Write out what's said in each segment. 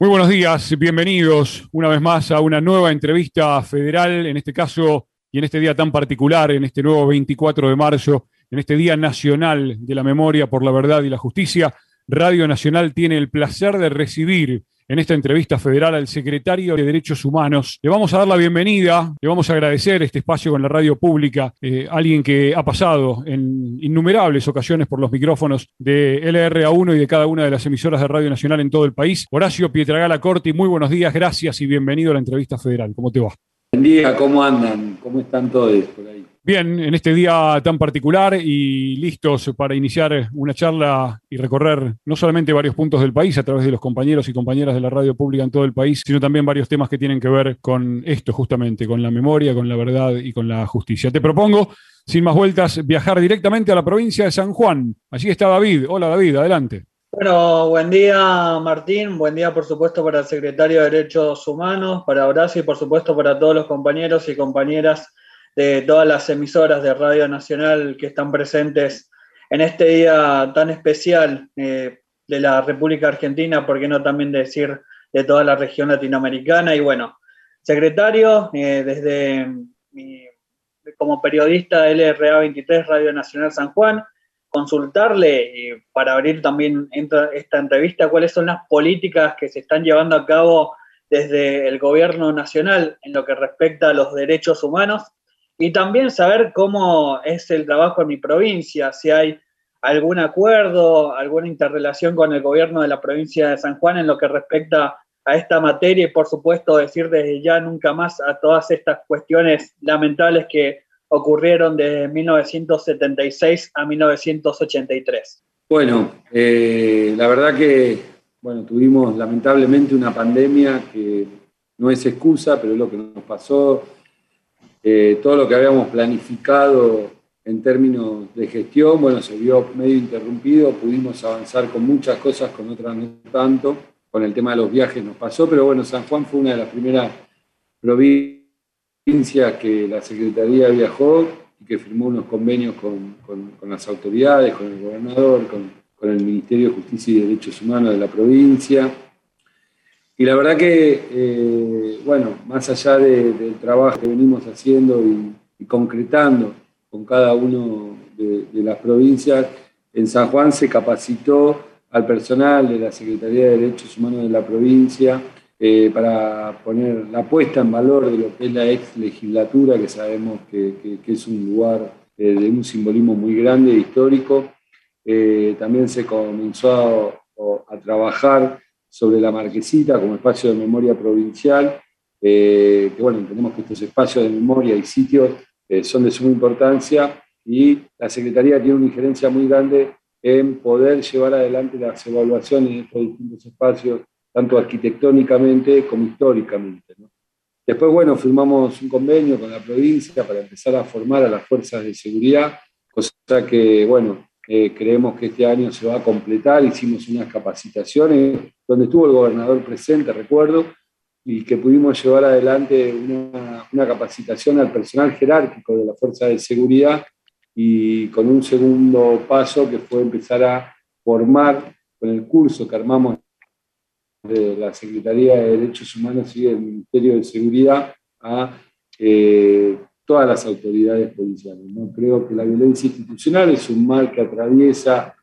Muy buenos días, bienvenidos una vez más a una nueva entrevista federal, en este caso y en este día tan particular, en este nuevo 24 de marzo, en este Día Nacional de la Memoria por la Verdad y la Justicia. Radio Nacional tiene el placer de recibir en esta entrevista federal al secretario de Derechos Humanos. Le vamos a dar la bienvenida, le vamos a agradecer este espacio con la radio pública, eh, alguien que ha pasado en innumerables ocasiones por los micrófonos de LRA1 y de cada una de las emisoras de Radio Nacional en todo el país. Horacio Pietragala Corti, muy buenos días, gracias y bienvenido a la entrevista federal. ¿Cómo te va? Buen día, ¿cómo andan? ¿Cómo están todos por ahí? Bien, en este día tan particular y listos para iniciar una charla y recorrer no solamente varios puntos del país a través de los compañeros y compañeras de la radio pública en todo el país, sino también varios temas que tienen que ver con esto justamente, con la memoria, con la verdad y con la justicia. Te propongo, sin más vueltas, viajar directamente a la provincia de San Juan. Allí está David. Hola David, adelante. Bueno, buen día Martín, buen día por supuesto para el secretario de Derechos Humanos, para Horacio y por supuesto para todos los compañeros y compañeras de todas las emisoras de Radio Nacional que están presentes en este día tan especial eh, de la República Argentina, por qué no también decir de toda la región latinoamericana. Y bueno, secretario, eh, desde como periodista de LRA 23 Radio Nacional San Juan, consultarle eh, para abrir también esta entrevista cuáles son las políticas que se están llevando a cabo desde el gobierno nacional en lo que respecta a los derechos humanos y también saber cómo es el trabajo en mi provincia, si hay algún acuerdo, alguna interrelación con el gobierno de la provincia de San Juan en lo que respecta a esta materia y por supuesto decir desde ya nunca más a todas estas cuestiones lamentables que ocurrieron desde 1976 a 1983. Bueno, eh, la verdad que bueno, tuvimos lamentablemente una pandemia que no es excusa, pero es lo que nos pasó eh, todo lo que habíamos planificado en términos de gestión, bueno, se vio medio interrumpido, pudimos avanzar con muchas cosas, con otras no tanto, con el tema de los viajes nos pasó, pero bueno, San Juan fue una de las primeras provincias que la Secretaría viajó y que firmó unos convenios con, las autoridades, con el gobernador, con, con el Ministerio de Justicia y Derechos Humanos de la provincia y la verdad que, eh, bueno, más allá del trabajo que venimos haciendo y, concretando con cada uno de, las provincias, en San Juan se capacitó al personal de la Secretaría de Derechos Humanos de la provincia eh, para poner la puesta en valor de lo que es la ex legislatura, que sabemos que, es un lugar eh, de un simbolismo muy grande e histórico. también se comenzó a trabajar sobre la Marquesita como espacio de memoria provincial, eh, que bueno, entendemos que estos espacios de memoria y sitios eh, son de suma importancia y la Secretaría tiene una injerencia muy grande en poder llevar adelante las evaluaciones en estos distintos espacios, tanto arquitectónicamente como históricamente. Después, bueno, firmamos un convenio con la provincia para empezar a formar a las fuerzas de seguridad, cosa que, bueno, eh, creemos que este año se va a completar. Hicimos unas capacitaciones donde estuvo el gobernador presente, recuerdo, y que pudimos llevar adelante una, capacitación al personal jerárquico de la Fuerza de Seguridad y con un segundo paso que fue empezar a formar con el curso que armamos de la Secretaría de Derechos Humanos y del Ministerio de Seguridad a eh, todas las autoridades policiales. ¿no? Creo que la violencia institucional es un mal que atraviesa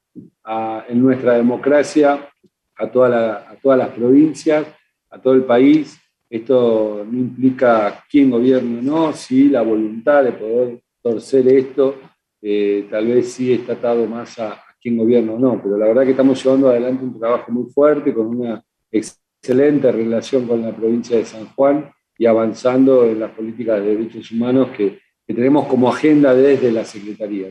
en nuestra democracia a, toda a todas las provincias, a todo el país. Esto no implica quién gobierna o no, sí la voluntad de poder torcer esto, eh, tal vez sí está atado más a, a quién gobierna o no, pero la verdad que estamos llevando adelante un trabajo muy fuerte con una excelente relación con la provincia de San Juan y avanzando en las políticas de derechos humanos que, tenemos como agenda desde la Secretaría.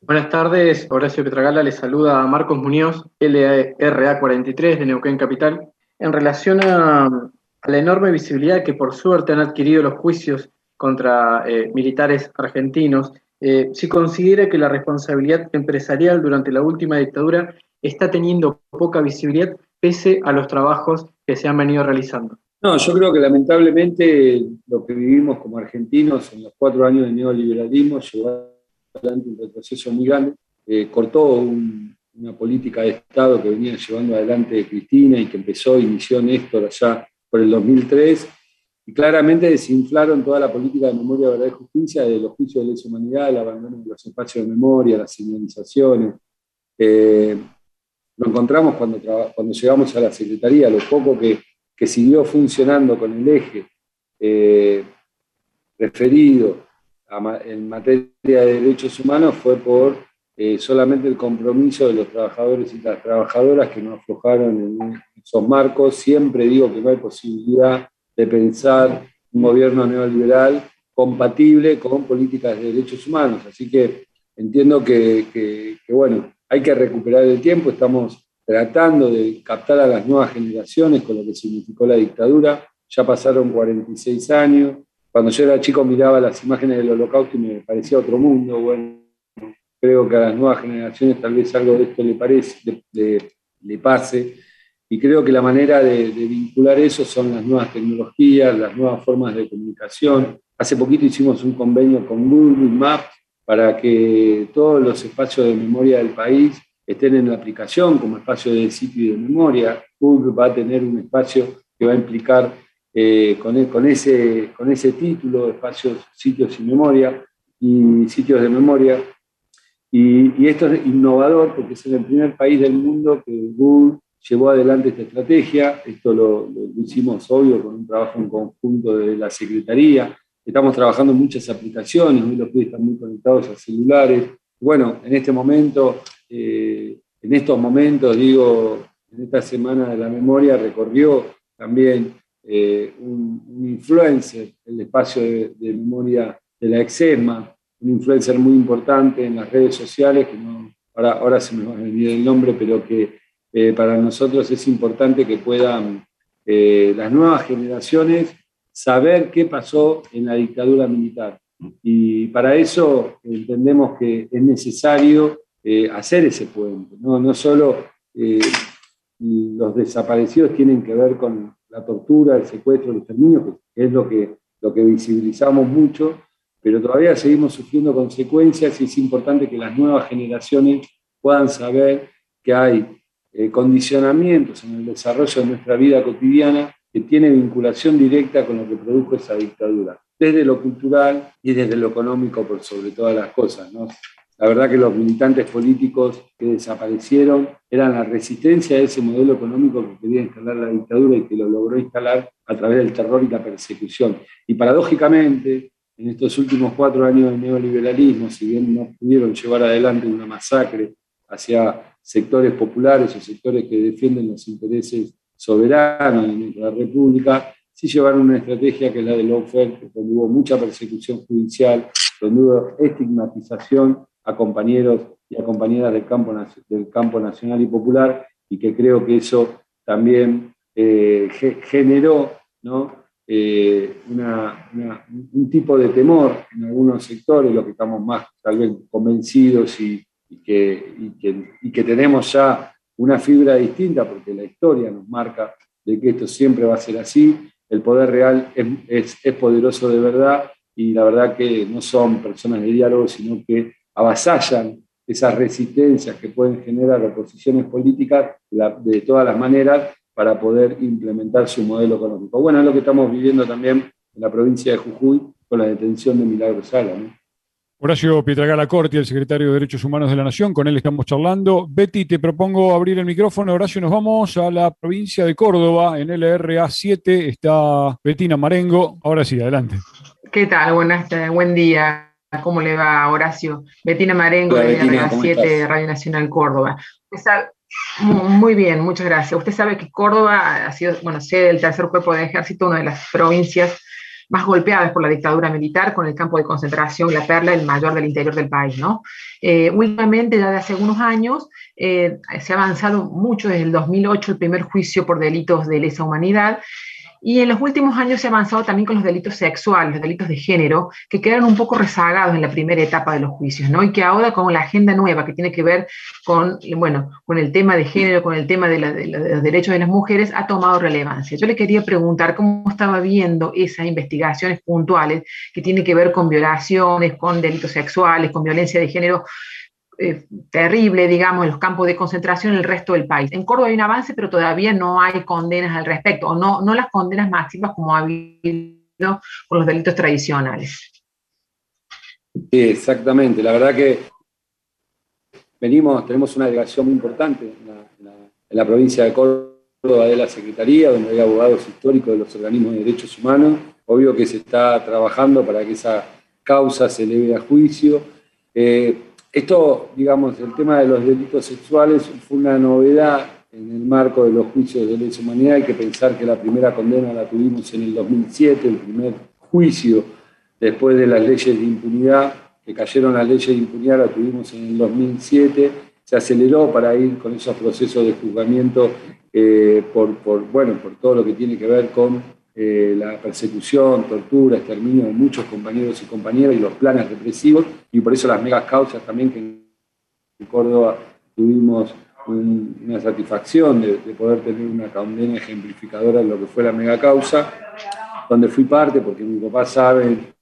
Buenas tardes, Horacio Petragala le saluda a Marcos Muñoz, LRA 43 de Neuquén Capital. En relación a, la enorme visibilidad que por suerte han adquirido los juicios contra eh, militares argentinos, eh, si considera que la responsabilidad empresarial durante la última dictadura está teniendo poca visibilidad pese a los trabajos que se han venido realizando. No, yo creo que lamentablemente lo que vivimos como argentinos en los cuatro años de neoliberalismo llevó adelante un retroceso muy grande, eh, cortó un, una política de Estado que venía llevando adelante Cristina y que empezó, inició Néstor allá por el 2003, y claramente desinflaron toda la política de memoria, verdad y justicia, de los juicios de lesa humanidad, el abandono de los espacios de memoria, las señalizaciones. Eh, lo encontramos cuando, cuando llegamos a la Secretaría, lo poco que, que siguió funcionando con el eje eh, referido en materia de derechos humanos fue por eh, solamente el compromiso de los trabajadores y las trabajadoras que no aflojaron en esos marcos. Siempre digo que no hay posibilidad de pensar un gobierno neoliberal compatible con políticas de derechos humanos. Así que entiendo que, bueno, hay que recuperar el tiempo, estamos tratando de captar a las nuevas generaciones con lo que significó la dictadura. Ya pasaron 46 años. Cuando yo era chico miraba las imágenes del holocausto y me parecía otro mundo. Bueno, creo que a las nuevas generaciones tal vez algo de esto le, parece, le, pase. Y creo que la manera de, vincular eso son las nuevas tecnologías, las nuevas formas de comunicación. Hace poquito hicimos un convenio con Google Maps para que todos los espacios de memoria del país estén en la aplicación como espacio de sitio y de memoria. Google va a tener un espacio que va a implicar eh, con, e, con, ese, con ese título, espacios, sitios y memoria y sitios de memoria, y, esto es innovador porque es el primer país del mundo que Google llevó adelante esta estrategia. Esto lo, hicimos, obvio, con un trabajo en conjunto de la Secretaría. Estamos trabajando en muchas aplicaciones, hoy los pibes están muy conectados a celulares. Bueno, en este momento, eh, en estos momentos, digo, en esta semana de la memoria recorrió también eh, un, influencer el espacio de, memoria de la EXEMA, un influencer muy importante en las redes sociales, que ahora, ahora se me va a venir el nombre, pero que eh, para nosotros es importante que puedan eh, las nuevas generaciones saber qué pasó en la dictadura militar. Y para eso entendemos que es necesario hacer ese puente. No, no solo los desaparecidos tienen que ver con la tortura, el secuestro, el exterminio, que es lo que, lo que visibilizamos mucho, pero todavía seguimos sufriendo consecuencias y es importante que las nuevas generaciones puedan saber que hay eh, condicionamientos en el desarrollo de nuestra vida cotidiana que tiene vinculación directa con lo que produjo esa dictadura, desde lo cultural y desde lo económico por sobre todas las cosas. La verdad que los militantes políticos que desaparecieron eran la resistencia a ese modelo económico que quería instalar la dictadura y que lo logró instalar a través del terror y la persecución. Y paradójicamente, en estos últimos cuatro años del neoliberalismo, si bien no pudieron llevar adelante una masacre hacia sectores populares o sectores que defienden los intereses soberanos de nuestra república, sí llevaron una estrategia que es la del lawfare, donde hubo mucha persecución judicial, donde hubo estigmatización a compañeros y a compañeras del campo, del campo nacional y popular, y que creo que eso también eh, generó ¿no? Eh, un tipo de temor en algunos sectores, lo que estamos más tal vez convencidos y, que, que, tenemos ya una fibra distinta, porque la historia nos marca de que esto siempre va a ser así, el poder real es, es, poderoso de verdad y la verdad que no son personas de diálogo, sino que avasallan esas resistencias que pueden generar oposiciones políticas de todas las maneras para poder implementar su modelo económico. Bueno, es lo que estamos viviendo también en la provincia de Jujuy con la detención de Milagro Sala. Horacio Pietragala Corti, el secretario de Derechos Humanos de la Nación, con él estamos charlando. Betty, te propongo abrir el micrófono. Horacio, nos vamos a la provincia de Córdoba, en LRA 7 está Betina Marengo. Ahora sí, adelante. ¿Qué tal? Buenas, buen día. ¿Cómo le va, Horacio? Betina Marengo, de LRA 7, Radio Nacional Córdoba. Muy bien, muchas gracias. Usted sabe que Córdoba ha sido, bueno, sede del tercer cuerpo de ejército, una de las provincias más golpeadas por la dictadura militar, con el campo de concentración La Perla, el mayor del interior del país, ¿no? Eh, últimamente, ya de hace algunos años, eh, se ha avanzado mucho desde el 2008, el primer juicio por delitos de lesa humanidad, y en los últimos años se ha avanzado también con los delitos sexuales, los delitos de género, que quedaron un poco rezagados en la primera etapa de los juicios, ¿no? Y que ahora con la agenda nueva que tiene que ver con, bueno, con el tema de género, con el tema de, los derechos de las mujeres, ha tomado relevancia. Yo le quería preguntar cómo estaba viendo esas investigaciones puntuales que tienen que ver con violaciones, con delitos sexuales, con violencia de género, eh, terrible, digamos, en los campos de concentración en el resto del país. En Córdoba hay un avance, pero todavía no hay condenas al respecto, o no, no las condenas máximas como ha habido con los delitos tradicionales. Sí, exactamente. La verdad que venimos, tenemos una delegación muy importante en la, provincia de Córdoba de la Secretaría, donde hay abogados históricos de los organismos de derechos humanos. Obvio que se está trabajando para que esa causa se eleve a juicio. Eh, esto, digamos, el tema de los delitos sexuales fue una novedad en el marco de los juicios de lesa humanidad. Hay que pensar que la primera condena la tuvimos en el 2007, el primer juicio después de las leyes de impunidad, que cayeron las leyes de impunidad, la tuvimos en el 2007, se aceleró para ir con esos procesos de juzgamiento eh, por, bueno, por todo lo que tiene que ver con eh, la persecución, tortura, exterminio de muchos compañeros y compañeras y los planes represivos, y por eso las megas causas también que en Córdoba tuvimos una satisfacción de, de, poder tener una condena ejemplificadora en lo que fue la mega causa, donde fui parte, porque mi papá sabe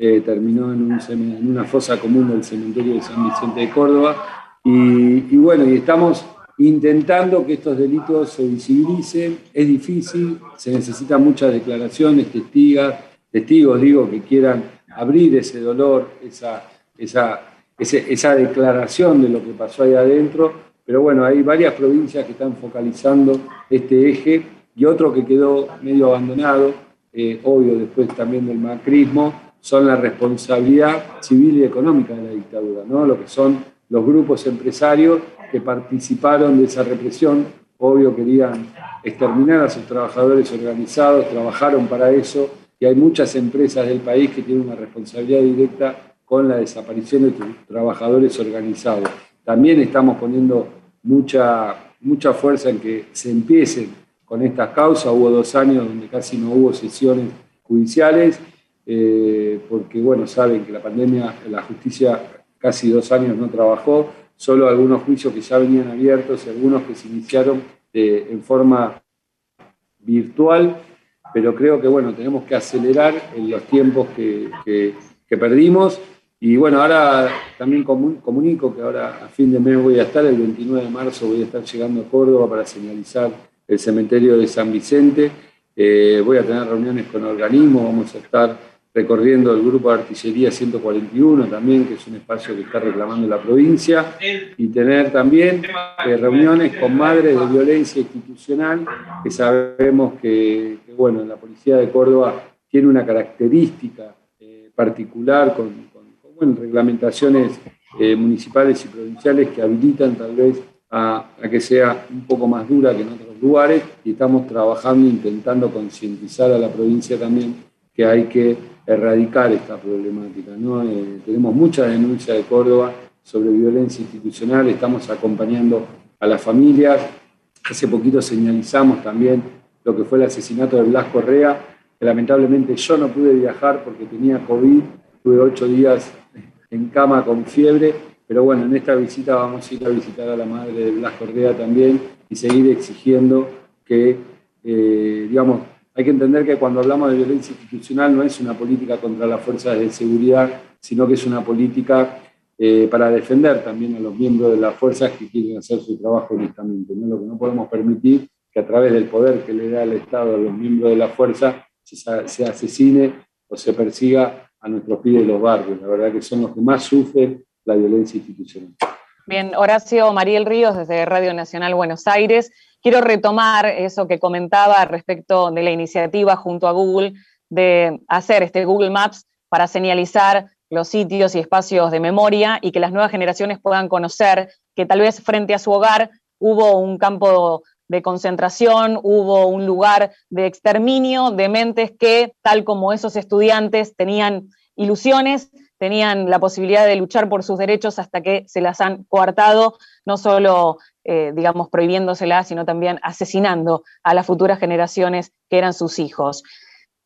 eh, terminó en, una fosa común del cementerio de San Vicente de Córdoba. Y, bueno, y estamos intentando que estos delitos se visibilicen. Es difícil, se necesitan muchas declaraciones, testigas, testigos, digo, que quieran abrir ese dolor, esa, esa, esa declaración de lo que pasó ahí adentro. Pero bueno, hay varias provincias que están focalizando este eje y otro que quedó medio abandonado, eh, obvio después también del macrismo, son la responsabilidad civil y económica de la dictadura, ¿no? lo que son los grupos empresarios que participaron de esa represión, obvio querían exterminar a sus trabajadores organizados, trabajaron para eso, y hay muchas empresas del país que tienen una responsabilidad directa con la desaparición de trabajadores organizados. También estamos poniendo mucha, mucha fuerza en que se empiecen con estas causas. Hubo dos años donde casi no hubo sesiones judiciales eh, porque bueno, saben que la pandemia, la justicia casi dos años no trabajó, solo algunos juicios que ya venían abiertos y algunos que se iniciaron eh, en forma virtual, pero creo que bueno, tenemos que acelerar en los tiempos que, que, perdimos. Y bueno, ahora también comunico que ahora a fin de mes voy a estar, el 29 de marzo voy a estar llegando a Córdoba para señalizar el cementerio de San Vicente. Eh, voy a tener reuniones con organismos, vamos a estar recorriendo el grupo de artillería 141 también, que es un espacio que está reclamando la provincia, y tener también eh, reuniones con madres de violencia institucional, que sabemos que, bueno, la policía de Córdoba tiene una característica eh, particular con, reglamentaciones eh, municipales y provinciales que habilitan tal vez a, a, que sea un poco más dura que en otros lugares, y estamos trabajando, intentando concientizar a la provincia también que hay que erradicar esta problemática. ¿no? Eh, tenemos muchas denuncias de Córdoba sobre violencia institucional, estamos acompañando a las familias. Hace poquito señalizamos también lo que fue el asesinato de Blas Correa, que lamentablemente yo no pude viajar porque tenía COVID, tuve ocho días en cama con fiebre, pero bueno, en esta visita vamos a ir a visitar a la madre de Blas Correa también y seguir exigiendo que, eh, digamos, hay que entender que cuando hablamos de violencia institucional no es una política contra las fuerzas de seguridad, sino que es una política eh, para defender también a los miembros de las fuerzas que quieren hacer su trabajo honestamente. ¿no? Lo que no podemos permitir que a través del poder que le da el Estado a los miembros de la fuerza se, se asesine o se persiga a nuestros pibes de los barrios. La verdad que son los que más sufren la violencia institucional. Bien, Horacio Mariel Ríos desde Radio Nacional Buenos Aires. Quiero retomar eso que comentaba respecto de la iniciativa junto a Google de hacer este Google Maps para señalizar los sitios y espacios de memoria y que las nuevas generaciones puedan conocer que tal vez frente a su hogar hubo un campo de concentración, hubo un lugar de exterminio de mentes que, tal como esos estudiantes, tenían ilusiones, tenían la posibilidad de luchar por sus derechos hasta que se las han coartado, no solo eh, digamos, prohibiéndoselas, sino también asesinando a las futuras generaciones que eran sus hijos.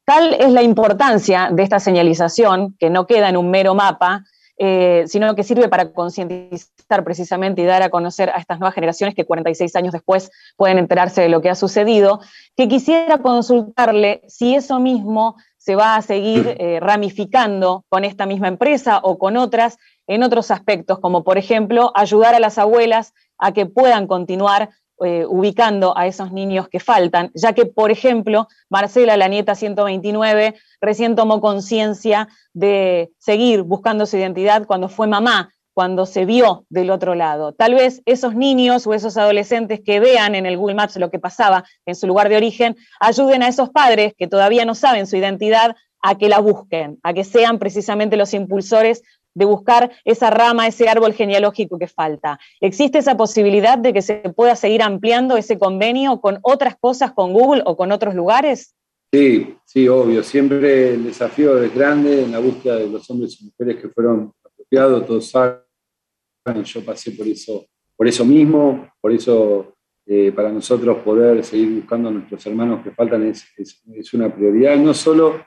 Tal es la importancia de esta señalización, que no queda en un mero mapa, eh, sino que sirve para concientizar precisamente y dar a conocer a estas nuevas generaciones que 46 años después pueden enterarse de lo que ha sucedido, que quisiera consultarle si eso mismo se va a seguir eh, ramificando con esta misma empresa o con otras en otros aspectos, como por ejemplo ayudar a las abuelas a que puedan continuar eh, ubicando a esos niños que faltan, ya que, por ejemplo, Marcela, la nieta 129, recién tomó conciencia de seguir buscando su identidad cuando fue mamá, cuando se vio del otro lado. Tal vez esos niños o esos adolescentes que vean en el Google Maps lo que pasaba en su lugar de origen, ayuden a esos padres que todavía no saben su identidad a que la busquen, a que sean precisamente los impulsores de buscar esa rama, ese árbol genealógico que falta. ¿Existe esa posibilidad de que se pueda seguir ampliando ese convenio con otras cosas, con Google o con otros lugares? Sí, sí, obvio. Siempre el desafío es grande en la búsqueda de los hombres y mujeres que fueron apropiados. Todos saben, yo pasé por eso, por eso mismo, por eso eh, para nosotros poder seguir buscando a nuestros hermanos que faltan es, es una prioridad, no solo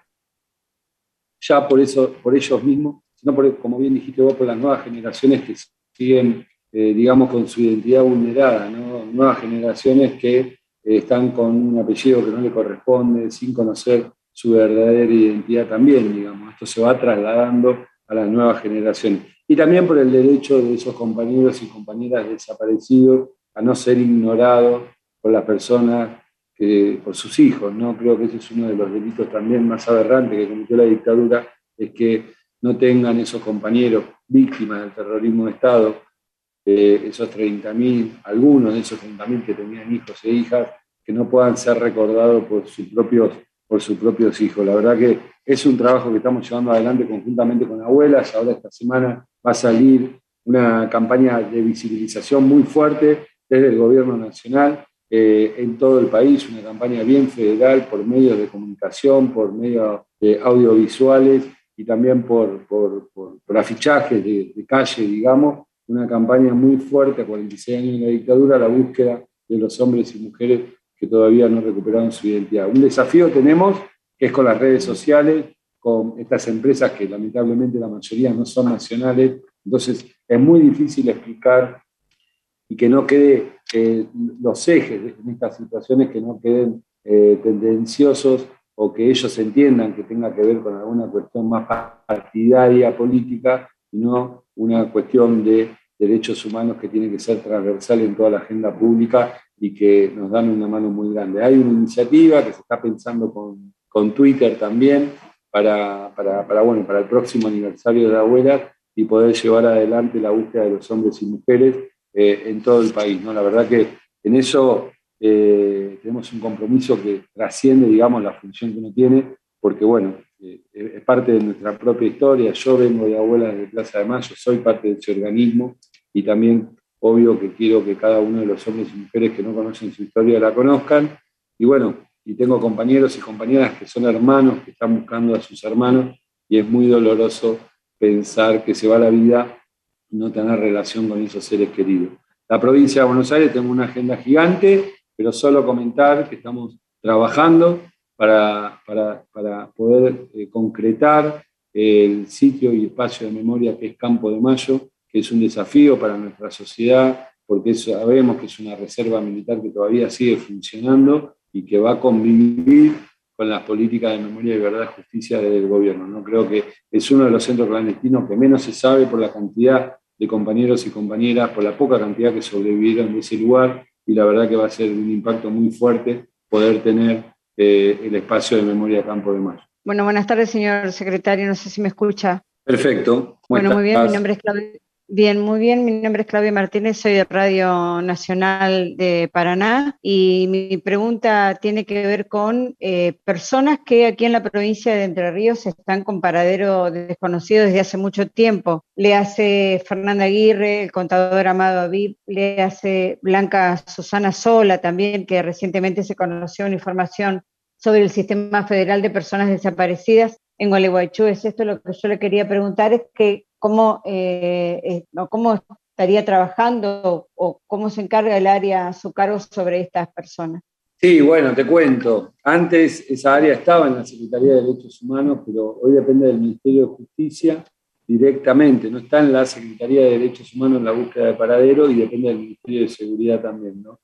ya por, eso, por ellos mismos, sino por, como bien dijiste vos, por las nuevas generaciones que siguen, eh, digamos, con su identidad vulnerada, nuevas generaciones que eh, están con un apellido que no le corresponde, sin conocer su verdadera identidad también, digamos. Esto se va trasladando a las nuevas generaciones. Y también por el derecho de esos compañeros y compañeras desaparecidos a no ser ignorados por las personas, que, por sus hijos. ¿no? Creo que ese es uno de los delitos también más aberrantes que cometió la dictadura, es que no tengan esos compañeros víctimas del terrorismo de Estado, eh, esos 30.000, algunos de esos 30.000 que tenían hijos e hijas, que no puedan ser recordados por sus propios, por sus propios hijos. La verdad que es un trabajo que estamos llevando adelante conjuntamente con abuelas. Ahora esta semana va a salir una campaña de visibilización muy fuerte desde el gobierno nacional eh, en todo el país, una campaña bien federal por medios de comunicación, por medios de audiovisuales y también por, por, por, afichajes de, calle, digamos, una campaña muy fuerte a 46 años de la dictadura, la búsqueda de los hombres y mujeres que todavía no recuperaron su identidad. Un desafío tenemos que es con las redes sociales, con estas empresas que lamentablemente la mayoría no son nacionales, entonces es muy difícil explicar y que no quede eh, los ejes en estas situaciones, que no queden eh, tendenciosos o que ellos entiendan que tenga que ver con alguna cuestión más partidaria, política, y no una cuestión de derechos humanos que tiene que ser transversal en toda la agenda pública y que nos dan una mano muy grande. Hay una iniciativa que se está pensando con, con Twitter también para, para, bueno, para el próximo aniversario de la abuela y poder llevar adelante la búsqueda de los hombres y mujeres eh, en todo el país. ¿no? La verdad que en eso eh, tenemos un compromiso que trasciende, digamos, la función que uno tiene, porque, bueno, eh, es parte de nuestra propia historia. Yo vengo de Abuelas de Plaza de Mayo, soy parte de ese organismo y también, obvio, que quiero que cada uno de los hombres y mujeres que no conocen su historia la conozcan. Y bueno, y tengo compañeros y compañeras que son hermanos, que están buscando a sus hermanos, y es muy doloroso pensar que se va la vida no tener relación con esos seres queridos. La provincia de Buenos Aires tiene una agenda gigante, pero solo comentar que estamos trabajando para, para, poder eh, concretar el sitio y espacio de memoria que es Campo de Mayo, es un desafío para nuestra sociedad, porque sabemos que es una reserva militar que todavía sigue funcionando y que va a convivir con las políticas de memoria y verdad y justicia del gobierno. ¿no? Creo que es uno de los centros clandestinos que menos se sabe por la cantidad de compañeros y compañeras, por la poca cantidad que sobrevivieron de ese lugar y la verdad que va a ser un impacto muy fuerte poder tener eh, el espacio de memoria Campo de Mayo. Bueno, buenas tardes, señor secretario. No sé si me escucha. Perfecto. Bueno, muy bien. Mi nombre es Claudia. Bien, muy bien. Mi nombre es Claudia Martínez, soy de Radio Nacional de Paraná y mi pregunta tiene que ver con eh, personas que aquí en la provincia de Entre Ríos están con paradero desconocido desde hace mucho tiempo. Le hace Fernanda Aguirre, el contador Amado Aviv, le hace Blanca Susana Sola también, que recientemente se conoció una información sobre el Sistema Federal de Personas Desaparecidas en Gualeguaychú. Es esto lo que yo le quería preguntar, es que cómo, eh, eh, cómo estaría trabajando o cómo se encarga el área a su cargo sobre estas personas. Sí, bueno, te cuento. Antes esa área estaba en la Secretaría de Derechos Humanos, pero hoy depende del Ministerio de Justicia directamente, no está en la Secretaría de Derechos Humanos en la búsqueda de paradero y depende del Ministerio de Seguridad también, ¿no?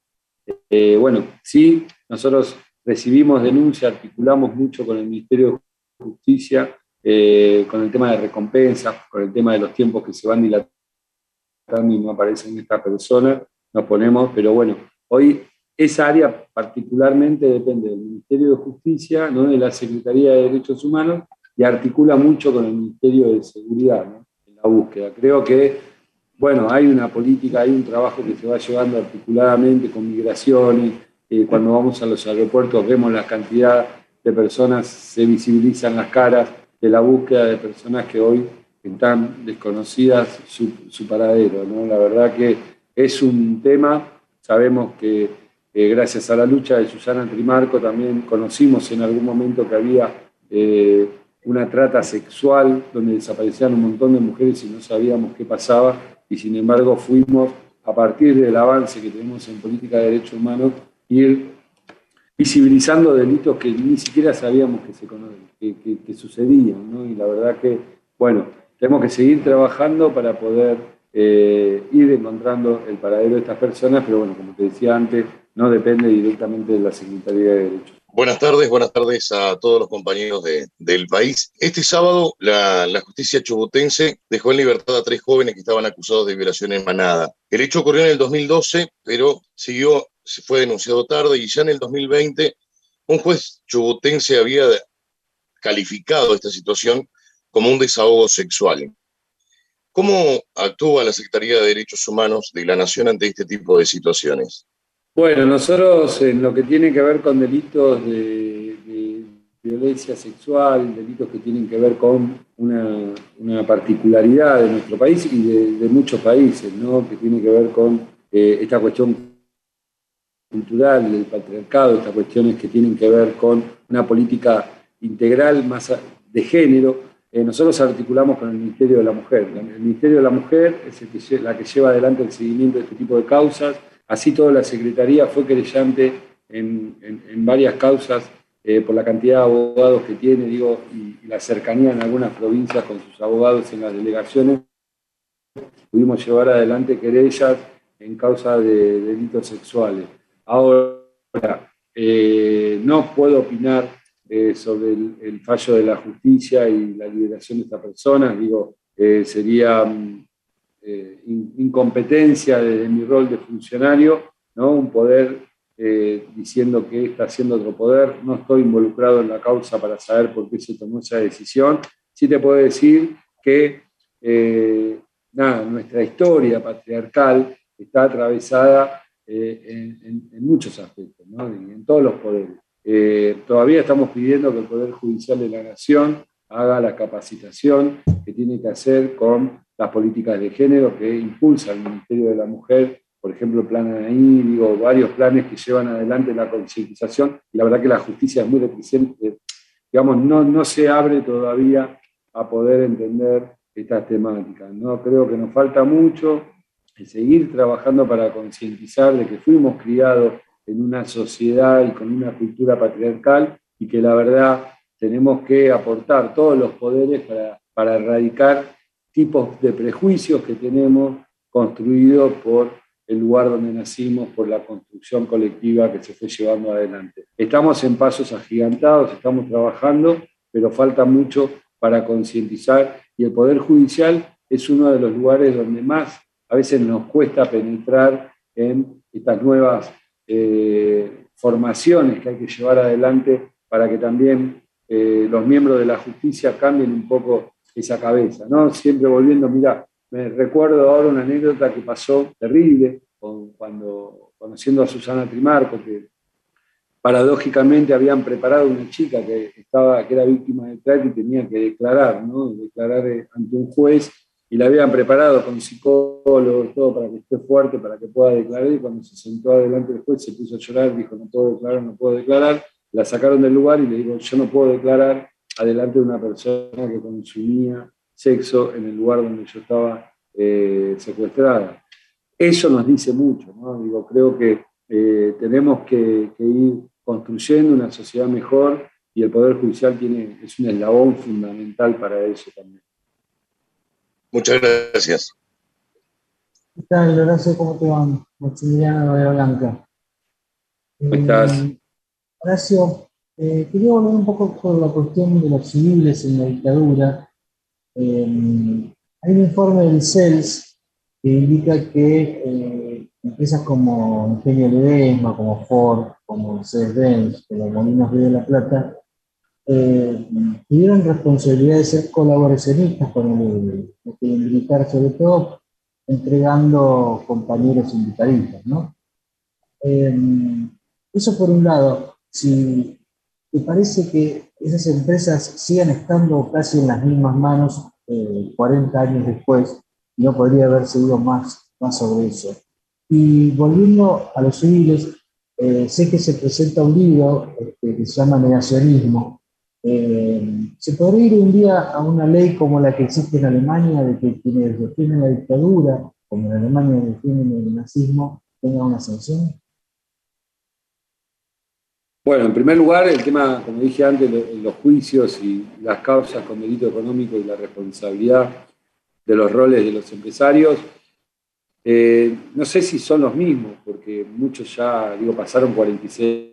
Eh, bueno, sí, nosotros recibimos denuncias, articulamos mucho con el Ministerio de Justicia, eh, con el tema de recompensas, con el tema de los tiempos que se van dilatando y no aparecen estas personas, nos ponemos, pero bueno, hoy esa área particularmente depende del Ministerio de Justicia, ¿no? de la Secretaría de Derechos Humanos, y articula mucho con el Ministerio de Seguridad en la búsqueda. Creo que, bueno, hay una política, hay un trabajo que se va llevando articuladamente con migraciones. Eh, cuando vamos a los aeropuertos vemos la cantidad de personas, se visibilizan las caras de la búsqueda de personas que hoy están desconocidas su, paradero. ¿no? La verdad que es un tema, sabemos que eh, gracias a la lucha de Susana Trimarco también conocimos en algún momento que había eh, una trata sexual donde desaparecían un montón de mujeres y no sabíamos qué pasaba y sin embargo fuimos a partir del avance que tenemos en política de derechos humanos ir visibilizando delitos que ni siquiera sabíamos que, se, que, que, sucedían. ¿no? Y la verdad que, bueno, tenemos que seguir trabajando para poder eh, ir encontrando el paradero de estas personas, pero bueno, como te decía antes, no depende directamente de la Secretaría de Derechos. Buenas tardes, buenas tardes a todos los compañeros del país. Este sábado la, justicia chubutense dejó en libertad a tres jóvenes que estaban acusados de violación en manada. El hecho ocurrió en el 2012, pero siguió, se fue denunciado tarde y ya en el 2020 un juez chubutense había calificado esta situación como un desahogo sexual. ¿Cómo actúa la Secretaría de Derechos Humanos de la Nación ante este tipo de situaciones? Bueno, nosotros en lo que tiene que ver con delitos de, violencia sexual, delitos que tienen que ver con una, particularidad de nuestro país y de, muchos países, ¿no? que tiene que ver con eh, esta cuestión cultural del patriarcado, estas cuestiones que tienen que ver con una política integral más de género, eh, nosotros articulamos con el Ministerio de la Mujer. El Ministerio de la Mujer es la que lleva adelante el seguimiento de este tipo de causas Así toda la Secretaría fue querellante en, varias causas eh, por la cantidad de abogados que tiene, digo, y, la cercanía en algunas provincias con sus abogados en las delegaciones. Pudimos llevar adelante querellas en causa de delitos sexuales. Ahora, eh, no puedo opinar eh, sobre el, fallo de la justicia y la liberación de esta persona, digo, sería mm, eh, incompetencia de, mi rol de funcionario, ¿no? un poder eh, diciendo que está haciendo otro poder. No estoy involucrado en la causa para saber por qué se tomó esa decisión. Sí te puedo decir que eh, nada, nuestra historia patriarcal está atravesada en, muchos aspectos, ¿no? en todos los poderes. todavía estamos pidiendo que el Poder Judicial de la Nación haga la capacitación que tiene que hacer con las políticas de género que impulsa el Ministerio de la Mujer, por ejemplo, Plan Anaí, digo, varios planes que llevan adelante la concientización, y la verdad que la justicia es muy deficiente, digamos, no, no se abre todavía a poder entender estas temáticas. ¿no? Creo que nos falta mucho seguir trabajando para concientizar de que fuimos criados en una sociedad y con una cultura patriarcal y que la verdad tenemos que aportar todos los poderes para, para erradicar tipos de prejuicios que tenemos construidos por el lugar donde nacimos, por la construcción colectiva que se fue llevando adelante. Estamos en pasos agigantados, estamos trabajando, pero falta mucho para concientizar y el Poder Judicial es uno de los lugares donde más a veces nos cuesta penetrar en estas nuevas eh, formaciones que hay que llevar adelante para que también eh, los miembros de la justicia cambien un poco esa cabeza, ¿no? Siempre volviendo, mira, me recuerdo ahora una anécdota que pasó terrible cuando conociendo a Susana Trimarco, que paradójicamente habían preparado una chica que, estaba, que era víctima de trata y tenía que declarar, ¿no? Declarar eh, ante un juez y la habían preparado con psicólogos, todo para que esté fuerte, para que pueda declarar. Y cuando se sentó adelante del juez se puso a llorar, dijo, no puedo declarar, no puedo declarar. La sacaron del lugar y le dijo, yo no puedo declarar adelante de una persona que consumía sexo en el lugar donde yo estaba eh, secuestrada. Eso nos dice mucho, ¿no? Digo, creo que eh, tenemos que, ir construyendo una sociedad mejor y el Poder Judicial tiene, es un eslabón fundamental para eso también. Muchas gracias. ¿Qué tal, Horacio? ¿Cómo te van? Maximiliano de Blanca. ¿Cómo estás? Eh, Horacio, Eh, quería volver un poco por la cuestión de los civiles en la dictadura. hay un informe del CELS que indica que eh, empresas como Ingenio Ledesma, como Ford, como Mercedes-Benz, como Molinos de la Plata, eh, tuvieron responsabilidad de ser colaboracionistas con el, militar, sobre todo entregando compañeros sindicalistas, ¿no? Eh, eso por un lado, si te parece que esas empresas sigan estando casi en las mismas manos 40 años después, no podría haber seguido más, más sobre eso. Y volviendo a los civiles, eh, sé que se presenta un libro este, que se llama Negacionismo. Eh, ¿Se podría ir un día a una ley como la que existe en Alemania, de que quienes defienden la dictadura, como en Alemania defienden el nazismo, tenga una sanción? Bueno, en primer lugar, el tema, como dije antes, los juicios y las causas con delito económico y la responsabilidad de los roles de los empresarios. Eh, no sé si son los mismos, porque muchos ya, digo, pasaron 46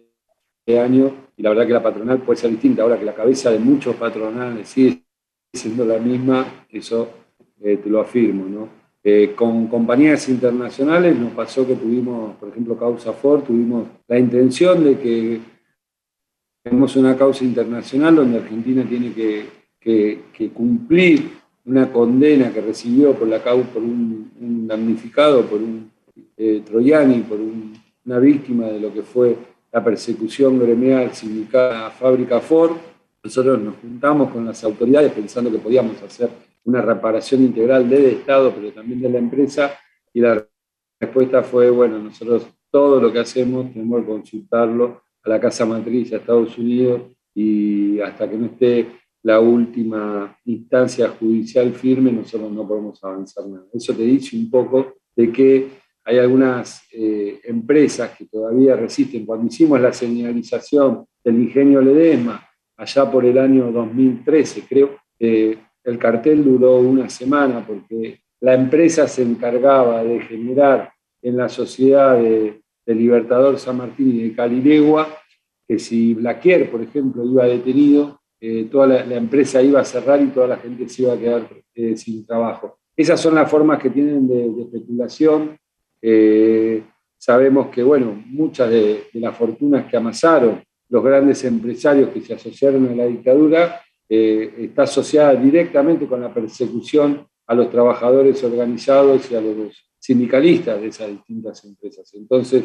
años y la verdad que la patronal puede ser distinta. Ahora que la cabeza de muchos patronales sigue siendo la misma, eso eh, te lo afirmo, ¿no? Eh, con compañías internacionales nos pasó que tuvimos, por ejemplo, Causa Ford, tuvimos la intención de que tenemos una causa internacional donde Argentina tiene que, cumplir una condena que recibió por, la, por un, damnificado, por un eh, troyani, por una víctima de lo que fue la persecución gremial sindical a Fábrica Ford. Nosotros nos juntamos con las autoridades pensando que podíamos hacer una reparación integral del Estado, pero también de la empresa, y la respuesta fue, bueno, nosotros todo lo que hacemos tenemos que consultarlo a la Casa Matriz, a Estados Unidos, y hasta que no esté la última instancia judicial firme, nosotros no podemos avanzar nada. Eso te dice un poco de que hay algunas eh, empresas que todavía resisten. Cuando hicimos la señalización del ingenio Ledesma, allá por el año 2013, creo, que el cartel duró una semana porque la empresa se encargaba de generar en la sociedad de, de Libertador San Martín y de Calilegua que si Blaquier, por ejemplo, iba detenido, eh, toda la, empresa iba a cerrar y toda la gente se iba a quedar eh, sin trabajo. Esas son las formas que tienen de, especulación. Eh, sabemos que, bueno, muchas de, las fortunas que amasaron los grandes empresarios que se asociaron a la dictadura está asociada directamente con la persecución a los trabajadores organizados y a los sindicalistas de esas distintas empresas. Entonces,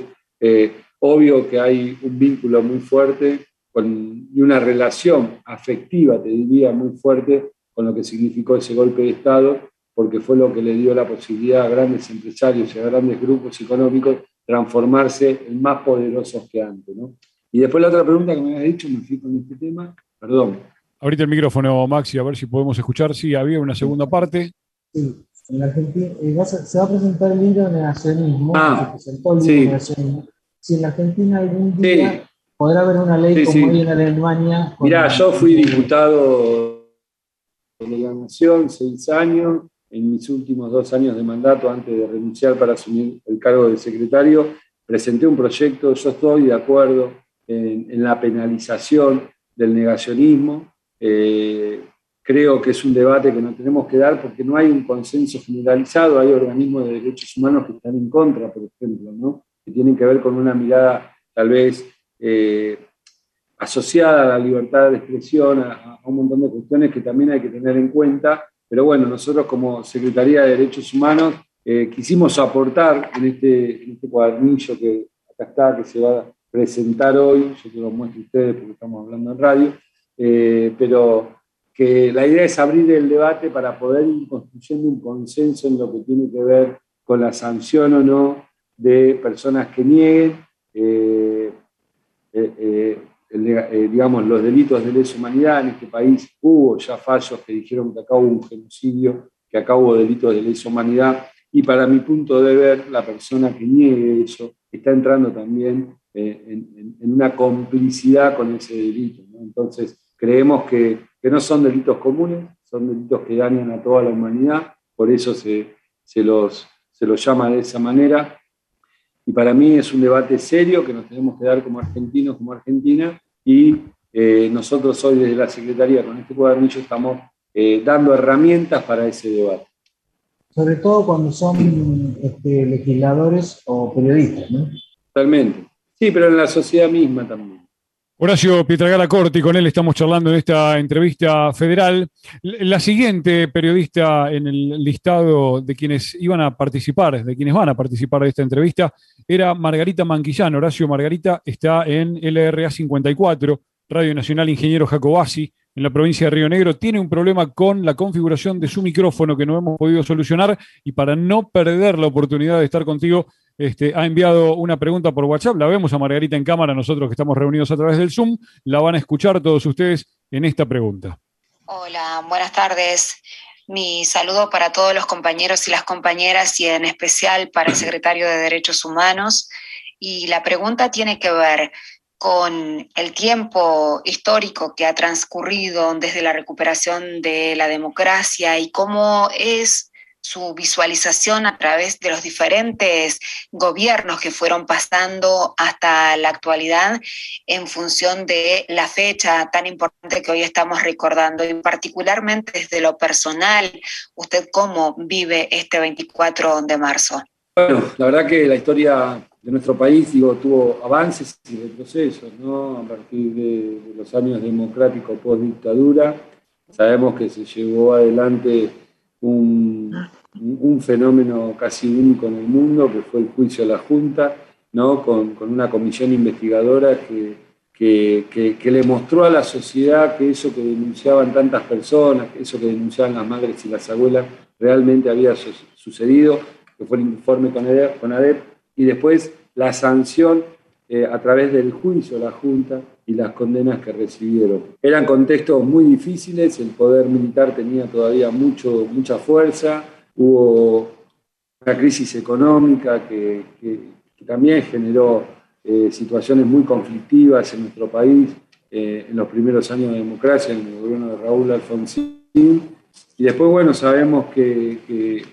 obvio que hay un vínculo muy fuerte y una relación afectiva, te diría, muy fuerte con lo que significó ese golpe de Estado, porque fue lo que le dio la posibilidad a grandes empresarios y a grandes grupos económicos transformarse en más poderosos que antes. ¿no? Y después la otra pregunta que me había dicho, me fui con este tema, perdón. Ahorita el micrófono, Maxi, a ver si podemos escuchar. Sí, había una segunda parte. Sí, en Argentina eh, se va a presentar el libro de negacionismo. Ah, se presentó el libro sí. Si en Argentina algún día podrá haber una ley como hay en Alemania. Mirá, yo fui diputado de la Nación seis años, en mis últimos dos años de mandato, antes de renunciar para asumir el cargo de secretario, presenté un proyecto, yo estoy de acuerdo en, la penalización del negacionismo. Eh, creo que es un debate que no tenemos que dar porque no hay un consenso generalizado, hay organismos de derechos humanos que están en contra, por ejemplo, que tienen que ver con una mirada tal vez eh, asociada a la libertad de expresión, a, un montón de cuestiones que también hay que tener en cuenta. Pero bueno, nosotros como Secretaría de Derechos Humanos eh, quisimos aportar en este, este cuadernillo que acá está, que se va a presentar hoy, yo te lo muestro a ustedes porque estamos hablando en radio, eh, pero que la idea es abrir el debate para poder ir construyendo un consenso en lo que tiene que ver con la sanción o no de personas que nieguen eh, eh, eh, digamos, los delitos de lesa humanidad. En este país hubo ya fallos que dijeron que acá un genocidio, que acá delitos de lesa humanidad. Y para mi punto de ver, la persona que niegue eso está entrando también en, una complicidad con ese delito. Entonces, creemos que, que, no son delitos comunes, son delitos que dañan a toda la humanidad, por eso se, se, los, se los llama de esa manera y para mí es un debate serio que nos tenemos que dar como argentinos, como Argentina, y eh, nosotros hoy desde la Secretaría con este cuadernillo estamos eh, dando herramientas para ese debate. Sobre todo cuando son este, legisladores o periodistas, ¿no? Totalmente. Sí, pero en la sociedad misma también. Horacio Pietragala Corti, con él estamos charlando en esta entrevista federal. La siguiente periodista en el listado de quienes iban a participar, de quienes van a participar de esta entrevista, era Margarita Manquillán. Horacio Margarita está en LRA 54, Radio Nacional Ingeniero Jacobasi, en la provincia de Río Negro. Tiene un problema con la configuración de su micrófono que no hemos podido solucionar y para no perder la oportunidad de estar contigo, este, ha enviado una pregunta por WhatsApp. La vemos a Margarita en cámara, nosotros que estamos reunidos a través del Zoom. La van a escuchar todos ustedes en esta pregunta. Hola, buenas tardes. Mi saludo para todos los compañeros y las compañeras y en especial para el secretario de Derechos Humanos. Y la pregunta tiene que ver con el tiempo histórico que ha transcurrido desde la recuperación de la democracia y cómo es su visualización a través de los diferentes gobiernos que fueron pasando hasta la actualidad en función de la fecha tan importante que hoy estamos recordando y particularmente desde lo personal, ¿usted cómo vive este 24 de marzo? Bueno, la verdad que la historia de nuestro país digo, tuvo avances y retrocesos, ¿no? A partir de, los años democráticos post-dictadura, sabemos que se llevó adelante un, un, fenómeno casi único en el mundo, que fue el juicio a la Junta, ¿no? con, con una comisión investigadora que, que, que, le mostró a la sociedad que eso que denunciaban tantas personas, que eso que denunciaban las madres y las abuelas, realmente había sucedido, que fue el informe con ADEP, con ADEP y después la sanción eh, a través del juicio a la Junta y las condenas que recibieron. Eran contextos muy difíciles, el poder militar tenía todavía mucho, mucha fuerza, hubo una crisis económica que, también generó eh, situaciones muy conflictivas en nuestro país eh, en los primeros años de democracia, en el gobierno de Raúl Alfonsín. Y después, bueno, sabemos que, que,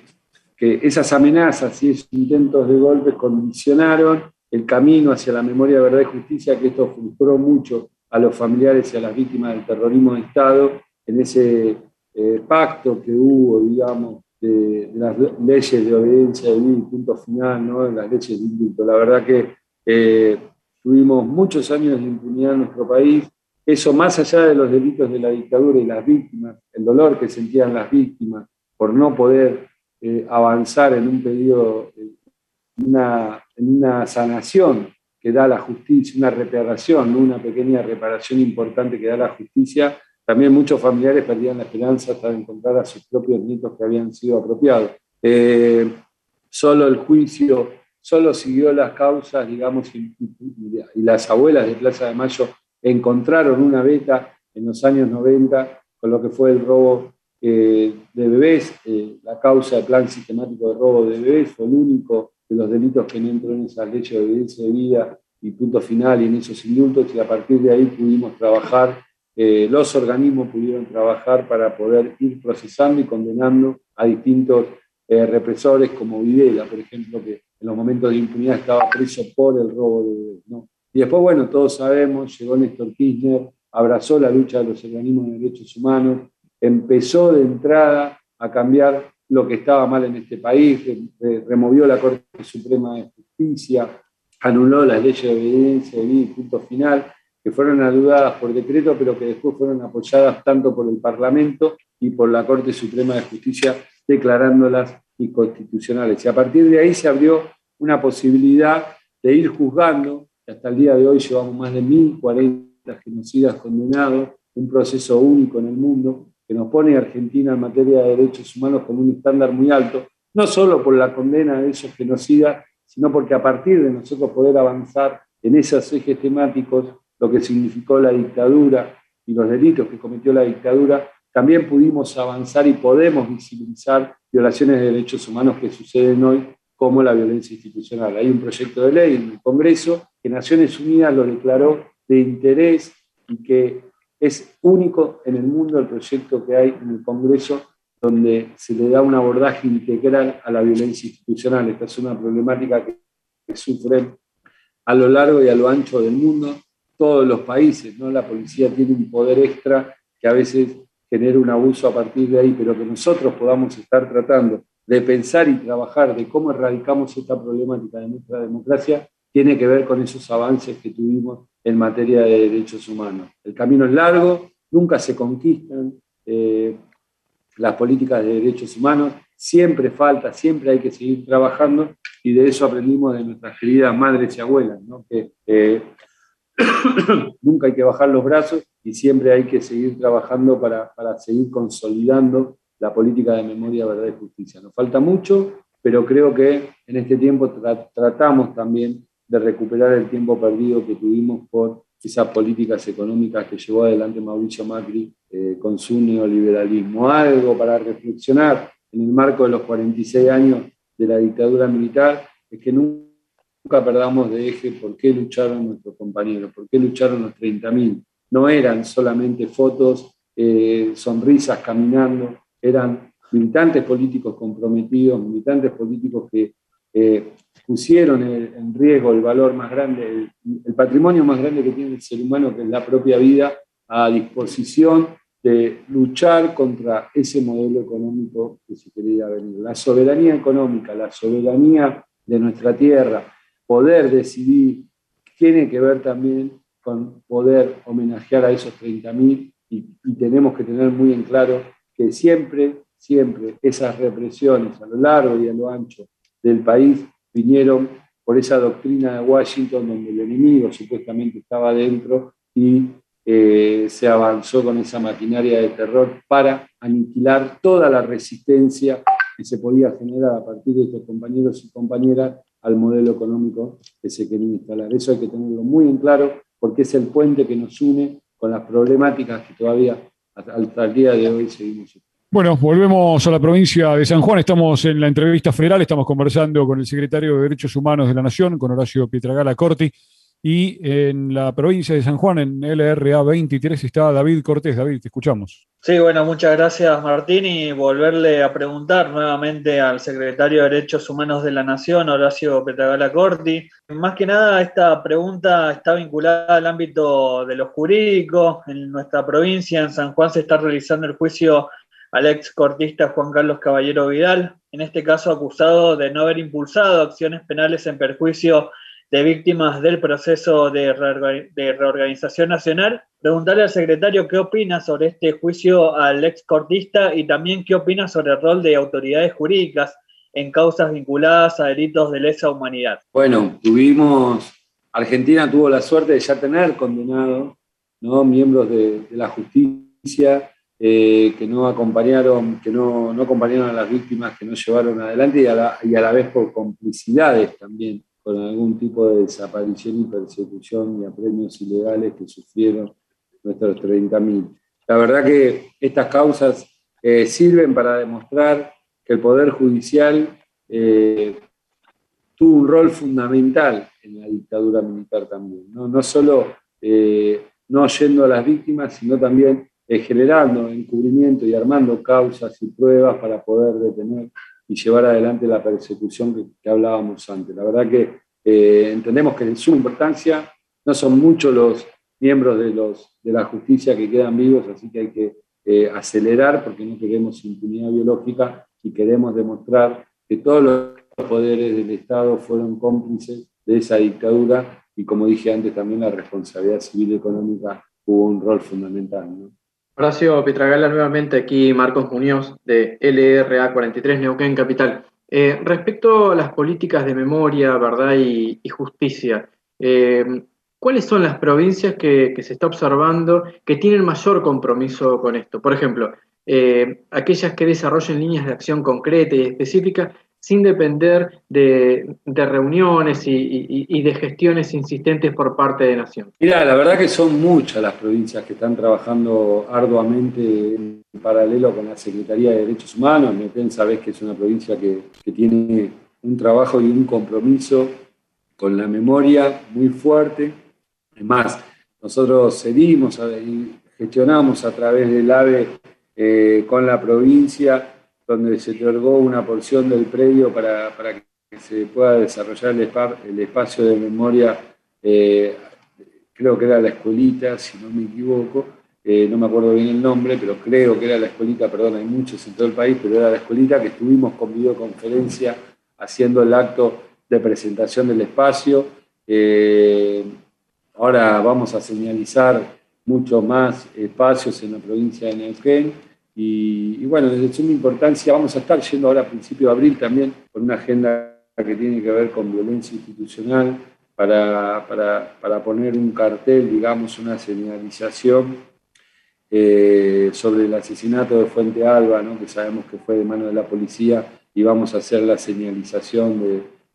que esas amenazas y esos intentos de golpes condicionaron el camino hacia la memoria, verdad y justicia, que esto frustró mucho a los familiares y a las víctimas del terrorismo de Estado en ese eh, pacto que hubo, digamos, de, las leyes de obediencia vida punto final, ¿no? de las leyes de indulto. La verdad que eh, tuvimos muchos años de impunidad en nuestro país. Eso más allá de los delitos de la dictadura y las víctimas, el dolor que sentían las víctimas por no poder eh, avanzar en un periodo una, una sanación que da la justicia, una reparación, una pequeña reparación importante que da la justicia, también muchos familiares perdían la esperanza hasta de encontrar a sus propios nietos que habían sido apropiados. Eh, solo el juicio, solo siguió las causas, digamos, y, las abuelas de Plaza de Mayo encontraron una beta en los años 90 con lo que fue el robo eh, de bebés, eh, la causa de plan sistemático de robo de bebés fue el único de los delitos que entró en esa leyes de obediencia de vida y punto final y en esos indultos y a partir de ahí pudimos trabajar, eh, los organismos pudieron trabajar para poder ir procesando y condenando a distintos eh, represores como Videla, por ejemplo, que en los momentos de impunidad estaba preso por el robo de ¿no? Y después, bueno, todos sabemos, llegó Néstor Kirchner, abrazó la lucha de los organismos de derechos humanos, empezó de entrada a cambiar lo que estaba mal en este país, removió la Corte Suprema de Justicia, anuló las leyes de obediencia y punto final, que fueron anudadas por decreto, pero que después fueron apoyadas tanto por el Parlamento y por la Corte Suprema de Justicia, declarándolas inconstitucionales. Y a partir de ahí se abrió una posibilidad de ir juzgando, que hasta el día de hoy llevamos más de 1.040 genocidas condenados, un proceso único en el mundo, que nos pone Argentina en materia de derechos humanos con un estándar muy alto, no solo por la condena de esos genocidas, sino porque a partir de nosotros poder avanzar en esos ejes temáticos, lo que significó la dictadura y los delitos que cometió la dictadura, también pudimos avanzar y podemos visibilizar violaciones de derechos humanos que suceden hoy, como la violencia institucional. Hay un proyecto de ley en el Congreso que Naciones Unidas lo declaró de interés y que es único en el mundo el proyecto que hay en el Congreso donde se le da un abordaje integral a la violencia institucional. Esta es una problemática que, sufre a lo largo y a lo ancho del mundo. todos los países, ¿no? La policía tiene un poder extra que a veces genera un abuso a partir de ahí, pero que nosotros podamos estar tratando de pensar y trabajar de cómo erradicamos esta problemática de nuestra democracia, tiene que ver con esos avances que tuvimos en materia de derechos humanos. El camino es largo, nunca se conquistan eh, las políticas de derechos humanos, siempre falta, siempre hay que seguir trabajando y de eso aprendimos de nuestras queridas madres y abuelas, que eh, nunca hay que bajar los brazos y siempre hay que seguir trabajando para, seguir consolidando la política de memoria, verdad y justicia. Nos falta mucho, pero creo que en este tiempo tratamos también de recuperar el tiempo perdido que tuvimos por esas políticas económicas que llevó adelante Mauricio Macri eh, con su neoliberalismo. Algo para reflexionar en el marco de los 46 años de la dictadura militar es que nunca perdamos de eje por qué lucharon nuestros compañeros, por qué lucharon los 30.000. No eran solamente fotos, eh, sonrisas caminando, eran militantes políticos comprometidos, militantes políticos que eh, pusieron en riesgo el valor más grande, el, patrimonio más grande que tiene el ser humano, que es la propia vida, a disposición de luchar contra ese modelo económico que se quería venir. La soberanía económica, la soberanía de nuestra tierra, poder decidir, tiene que ver también con poder homenajear a esos 30.000 y, y tenemos que tener muy en claro que siempre, siempre esas represiones a lo largo y a lo ancho del país vinieron por esa doctrina de Washington donde el enemigo supuestamente estaba dentro y eh, se avanzó con esa maquinaria de terror para aniquilar toda la resistencia que se podía generar a partir de estos compañeros y compañeras al modelo económico que se quería instalar. Eso hay que tenerlo muy en claro porque es el puente que nos une con las problemáticas que todavía hasta el día de hoy seguimos bueno, volvemos a la provincia de San Juan. Estamos en la entrevista federal, estamos conversando con el secretario de Derechos Humanos de la Nación, con Horacio Pietragala Corti. Y en la provincia de San Juan, en LRA 23, está David Cortés. David, te escuchamos. Sí, bueno, muchas gracias Martín y volverle a preguntar nuevamente al secretario de Derechos Humanos de la Nación, Horacio Pietragala Corti. Más que nada, esta pregunta está vinculada al ámbito de lo jurídico. En nuestra provincia, en San Juan, se está realizando el juicio al ex cortista Juan Carlos Caballero Vidal, en este caso acusado de no haber impulsado acciones penales en perjuicio de víctimas del proceso de, reorganización nacional. Preguntarle al secretario qué opina sobre este juicio al ex cortista y también qué opina sobre el rol de autoridades jurídicas en causas vinculadas a delitos de lesa humanidad. Bueno, tuvimos, Argentina tuvo la suerte de ya tener condenado ¿no? miembros de la justicia eh, que no acompañaron, que no, acompañaron a las víctimas, que no llevaron adelante y a, la, vez por complicidades también con algún tipo de desaparición y persecución y apremios ilegales que sufrieron nuestros 30.000. La verdad que estas causas eh, sirven para demostrar que el Poder Judicial eh, tuvo un rol fundamental en la dictadura militar también, no, no solo no yendo a las víctimas, sino también eh, generando encubrimiento y armando causas y pruebas para poder detener y llevar adelante la persecución que, hablábamos antes. La verdad que eh, entendemos que en su importancia no son muchos los miembros de, los, de la justicia que quedan vivos, así que hay que eh, acelerar porque no queremos impunidad biológica y queremos demostrar que todos los poderes del Estado fueron cómplices de esa dictadura y como dije antes también la responsabilidad civil y económica jugó un rol fundamental. ¿no? Horacio Pietragala, nuevamente aquí Marcos Muñoz de LRA 43 Neuquén Capital. Eh, respecto a las políticas de memoria, verdad y, justicia, eh, ¿cuáles son las provincias que, se está observando que tienen mayor compromiso con esto? Por ejemplo, eh, aquellas que desarrollen líneas de acción concretas y específicas sin depender de, reuniones y, de gestiones insistentes por parte de Nación? Mira, la verdad que son muchas las provincias que están trabajando arduamente en paralelo con la Secretaría de Derechos Humanos. Neuquén sabés que es una provincia que, tiene un trabajo y un compromiso con la memoria muy fuerte. Además, nosotros cedimos y gestionamos a través del AVE eh, con la provincia donde se otorgó una porción del predio para, que se pueda desarrollar el, espacio de memoria eh, creo que era la escuelita, si no me equivoco, eh, no me acuerdo bien el nombre, pero creo que era la escuelita, perdón, hay muchos en todo el país, pero era la escuelita que estuvimos con videoconferencia haciendo el acto de presentación del espacio. Eh, ahora vamos a señalizar muchos más espacios en la provincia de Neuquén. Y, bueno, desde suma importancia, vamos a estar yendo ahora a principio de abril también con una agenda que tiene que ver con violencia institucional para, para, para poner un cartel, digamos, una señalización eh, sobre el asesinato de Fuente Alba, que sabemos que fue de mano de la policía, y vamos a hacer la señalización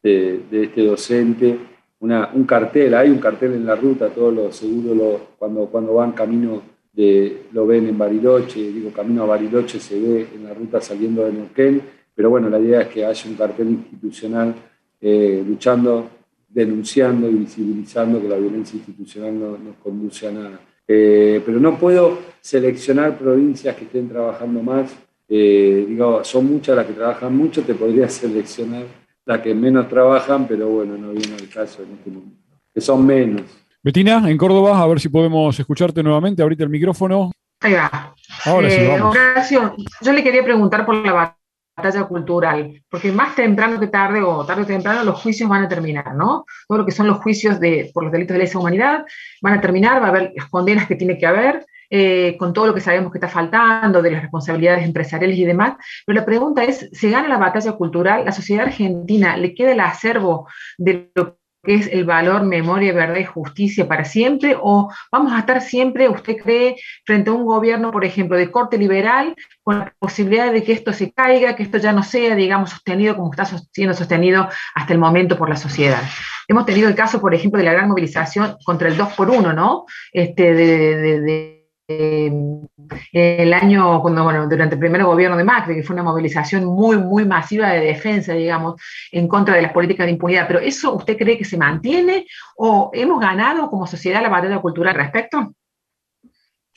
de, de, este docente. Una, un cartel, hay un cartel en la ruta, todos los seguros cuando, cuando van camino de, lo ven en Bariloche, digo, camino a Bariloche se ve en la ruta saliendo de Neuquén, pero bueno, la idea es que haya un cartel institucional eh, luchando, denunciando y visibilizando que la violencia institucional no nos conduce a nada. Eh, pero no puedo seleccionar provincias que estén trabajando más. Eh, digo, son muchas las que trabajan mucho, te podría seleccionar las que menos trabajan, pero bueno, no viene al caso en este momento. Que son menos. Betina, en Córdoba, a ver si podemos escucharte nuevamente. Ahorita el micrófono. Ahí va. Ahora sí, eh, Horacio, yo le quería preguntar por la batalla cultural, porque más temprano que tarde o tarde o temprano los juicios van a terminar, ¿no? Todo lo que son los juicios de, por los delitos de lesa humanidad van a terminar, va a haber las condenas que tiene que haber, eh, con todo lo que sabemos que está faltando, de las responsabilidades empresariales y demás. Pero la pregunta es, ¿se gana la batalla cultural? ¿La sociedad argentina le queda el acervo de lo que es el valor memoria, verdad y justicia para siempre? ¿O vamos a estar siempre, usted cree, frente a un gobierno, por ejemplo, de corte liberal, con la posibilidad de que esto se caiga, que esto ya no sea, digamos, sostenido como está siendo sostenido hasta el momento por la sociedad? Hemos tenido el caso, por ejemplo, de la gran movilización contra el 2 por 1 ¿no? Este, de eh, el año, cuando, bueno, durante el primer gobierno de Macri, que fue una movilización muy, muy masiva de defensa, digamos, en contra de las políticas de impunidad. Pero ¿eso usted cree que se mantiene o hemos ganado como sociedad la batalla cultural al respecto?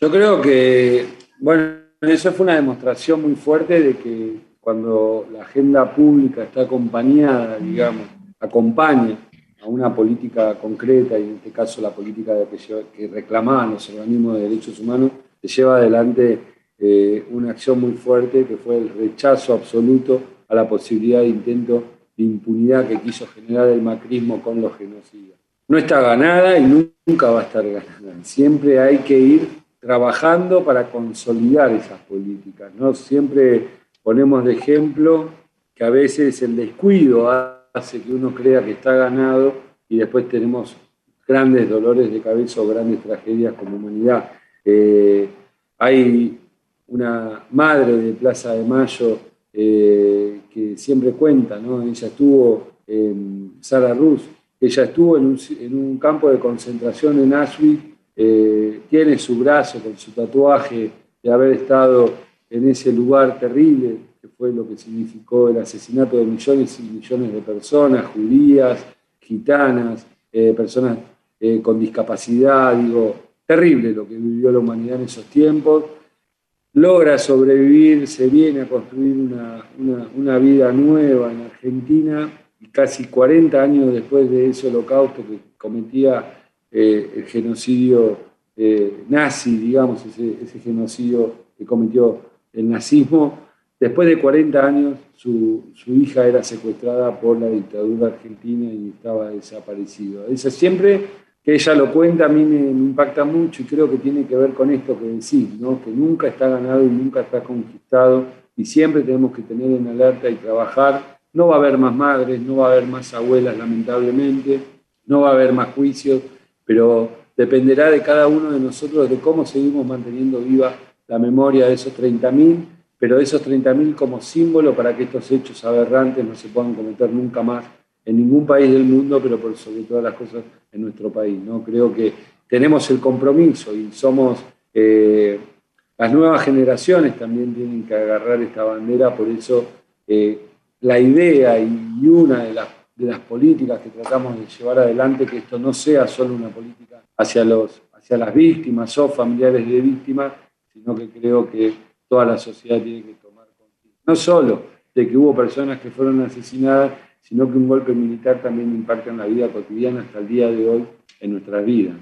Yo creo que, bueno, eso fue una demostración muy fuerte de que cuando la agenda pública está acompañada, digamos, acompaña a una política concreta, y en este caso la política de que, reclamaban los organismos de derechos humanos, se lleva adelante eh, una acción muy fuerte que fue el rechazo absoluto a la posibilidad de intento de impunidad que quiso generar el macrismo con los genocidas. No está ganada y nunca va a estar ganada. Siempre hay que ir trabajando para consolidar esas políticas. ¿no? Siempre ponemos de ejemplo que a veces el descuido hace que uno crea que está ganado y después tenemos grandes dolores de cabeza o grandes tragedias como humanidad. Eh, hay una madre de Plaza de Mayo eh, que siempre cuenta, ¿no? ella estuvo en Sara Rus, ella estuvo en un, campo de concentración en Auschwitz, eh, tiene su brazo con su tatuaje de haber estado en ese lugar terrible, que fue lo que significó el asesinato de millones y millones de personas, judías, gitanas, eh, personas eh, con discapacidad, digo, terrible lo que vivió la humanidad en esos tiempos. Logra sobrevivir, se viene a construir una, vida nueva en Argentina y casi 40 años después de ese holocausto que cometía eh, el genocidio nazi, digamos, ese, ese genocidio que cometió el nazismo, Después de 40 años, su, hija era secuestrada por la dictadura argentina y estaba desaparecido. Eso siempre que ella lo cuenta a mí me, impacta mucho y creo que tiene que ver con esto que decís, ¿no? que nunca está ganado y nunca está conquistado y siempre tenemos que tener en alerta y trabajar. No va a haber más madres, no va a haber más abuelas lamentablemente, no va a haber más juicios, pero dependerá de cada uno de nosotros de cómo seguimos manteniendo viva la memoria de esos 30.000 pero esos 30.000 como símbolo para que estos hechos aberrantes no se puedan cometer nunca más en ningún país del mundo, pero por sobre todas las cosas en nuestro país. ¿no? Creo que tenemos el compromiso y somos, eh, las nuevas generaciones también tienen que agarrar esta bandera, por eso eh, la idea y una de las, de las políticas que tratamos de llevar adelante, que esto no sea solo una política hacia, los, hacia las víctimas o familiares de víctimas, sino que creo que toda la sociedad tiene que tomar conciencia. No solo de que hubo personas que fueron asesinadas, sino que un golpe militar también impacta en la vida cotidiana hasta el día de hoy en nuestra vida.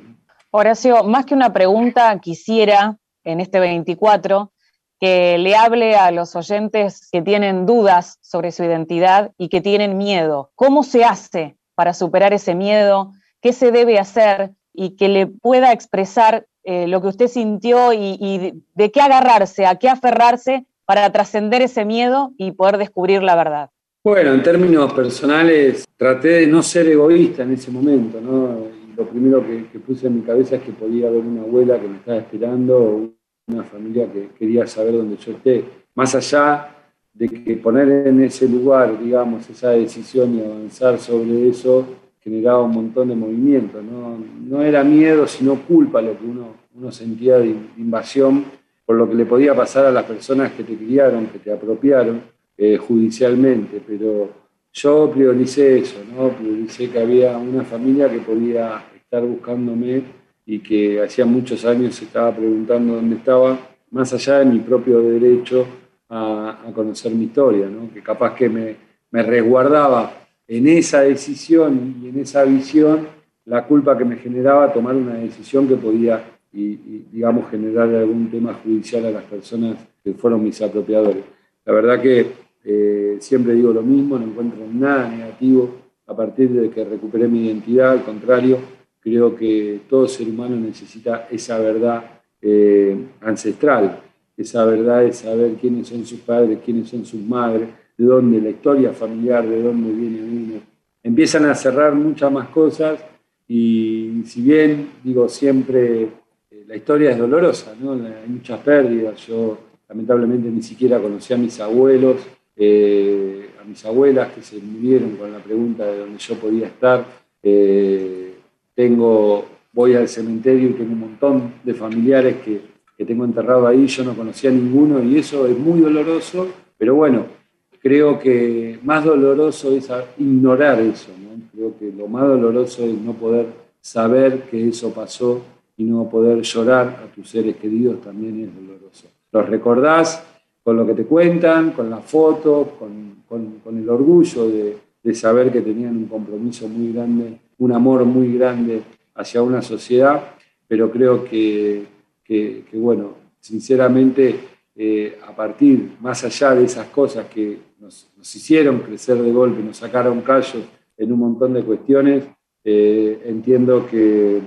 Horacio, más que una pregunta, quisiera en este 24 que le hable a los oyentes que tienen dudas sobre su identidad y que tienen miedo. ¿Cómo se hace para superar ese miedo? ¿Qué se debe hacer? Y que le pueda expresar eh, lo que usted sintió y, de qué agarrarse, a qué aferrarse para trascender ese miedo y poder descubrir la verdad. Bueno, en términos personales, traté de no ser egoísta en ese momento, ¿no? lo primero que, puse en mi cabeza es que podía haber una abuela que me estaba esperando, una familia que quería saber dónde yo esté. Más allá de que poner en ese lugar, digamos, esa decisión y avanzar sobre eso generaba un montón de movimiento. No, no era miedo, sino culpa lo que uno, uno sentía de invasión por lo que le podía pasar a las personas que te criaron, que te apropiaron eh, judicialmente. Pero yo prioricé eso, ¿no? prioricé que había una familia que podía estar buscándome y que hacía muchos años se estaba preguntando dónde estaba, más allá de mi propio derecho a, conocer mi historia, ¿no? que capaz que me, me, resguardaba en esa decisión y en esa visión la culpa que me generaba tomar una decisión que podía, y, digamos, generar algún tema judicial a las personas que fueron mis apropiadores. La verdad que eh, siempre digo lo mismo, no encuentro nada negativo a partir de que recuperé mi identidad, al contrario, Creo que todo ser humano necesita esa verdad eh, ancestral, esa verdad de saber quiénes son sus padres, quiénes son sus madres, de dónde la historia familiar, de dónde viene uno. Empiezan a cerrar muchas más cosas y si bien digo siempre eh, la historia es dolorosa, hay muchas pérdidas, yo lamentablemente ni siquiera conocí a mis abuelos, eh, a mis abuelas que se murieron con la pregunta de dónde yo podía estar. Tengo, voy al cementerio y tengo un montón de familiares que, que tengo enterrado ahí, yo no conocía a ninguno y eso es muy doloroso, pero bueno, creo que más doloroso es ignorar eso, creo que lo más doloroso es no poder saber que eso pasó y no poder llorar a tus seres queridos también es doloroso. Los recordás con lo que te cuentan, con las fotos, con, con, el orgullo de, de saber que tenían un compromiso muy grande un amor muy grande hacia una sociedad, pero creo que, bueno, sinceramente, eh, a partir, más allá de esas cosas que nos, hicieron crecer de golpe, nos sacaron callos en un montón de cuestiones, eh, entiendo que,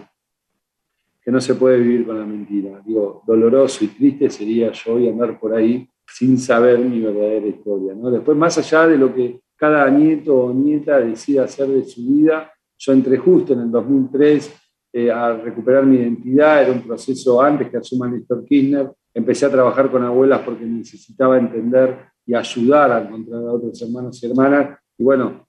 que no se puede vivir con la mentira. Digo, doloroso y triste sería yo hoy andar por ahí sin saber mi verdadera historia. ¿no? Después, más allá de lo que cada nieto o nieta decida hacer de su vida, yo entré justo en el 2003 eh, a recuperar mi identidad, era un proceso antes que asuma Néstor Kirchner. Empecé a trabajar con abuelas porque necesitaba entender y ayudar a encontrar a otros hermanos y hermanas. Y bueno,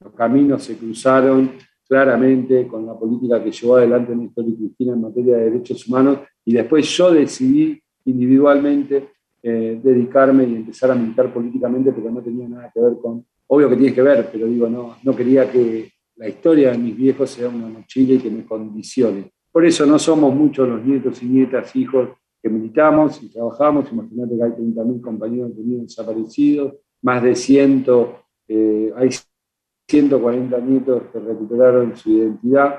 los caminos se cruzaron claramente con la política que llevó adelante Néstor y Cristina en materia de derechos humanos. Y después yo decidí individualmente eh, dedicarme y empezar a militar políticamente, pero no tenía nada que ver con obvio que tiene que ver, pero digo, no, no quería que la historia de mis viejos sea una mochila y que me condicione. Por eso no somos muchos los nietos y nietas, hijos que militamos y trabajamos. Imagínate que hay 30.000 compañeros míos desaparecidos, más de 100, eh, hay 140 nietos que recuperaron su identidad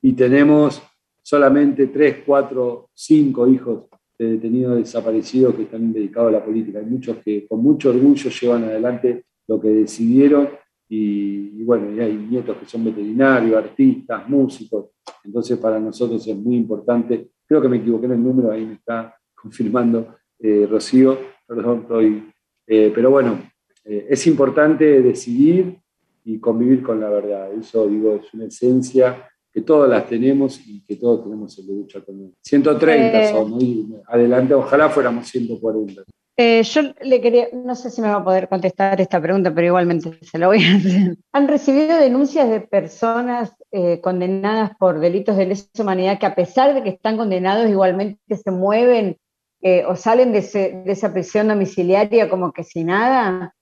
y tenemos solamente 3, 4, 5 hijos de detenidos desaparecidos que están dedicados a la política. Hay muchos que con mucho orgullo llevan adelante lo que decidieron y, bueno, y hay nietos que son veterinarios, artistas, músicos, entonces para nosotros es muy importante, creo que me equivoqué en el número, ahí me está confirmando eh, Rocío, perdón, estoy, eh, pero bueno, eh, es importante decidir y convivir con la verdad, eso digo, es una esencia que todas las tenemos y que todos tenemos el derecho a tener. 130 son, adelante, ojalá fuéramos 140. Eh, yo le quería, no sé si me va a poder contestar esta pregunta, pero igualmente se la voy a hacer. ¿Han recibido denuncias de personas eh, condenadas por delitos de lesa humanidad que a pesar de que están condenados igualmente se mueven eh, o salen de, esa prisión domiciliaria como que sin nada?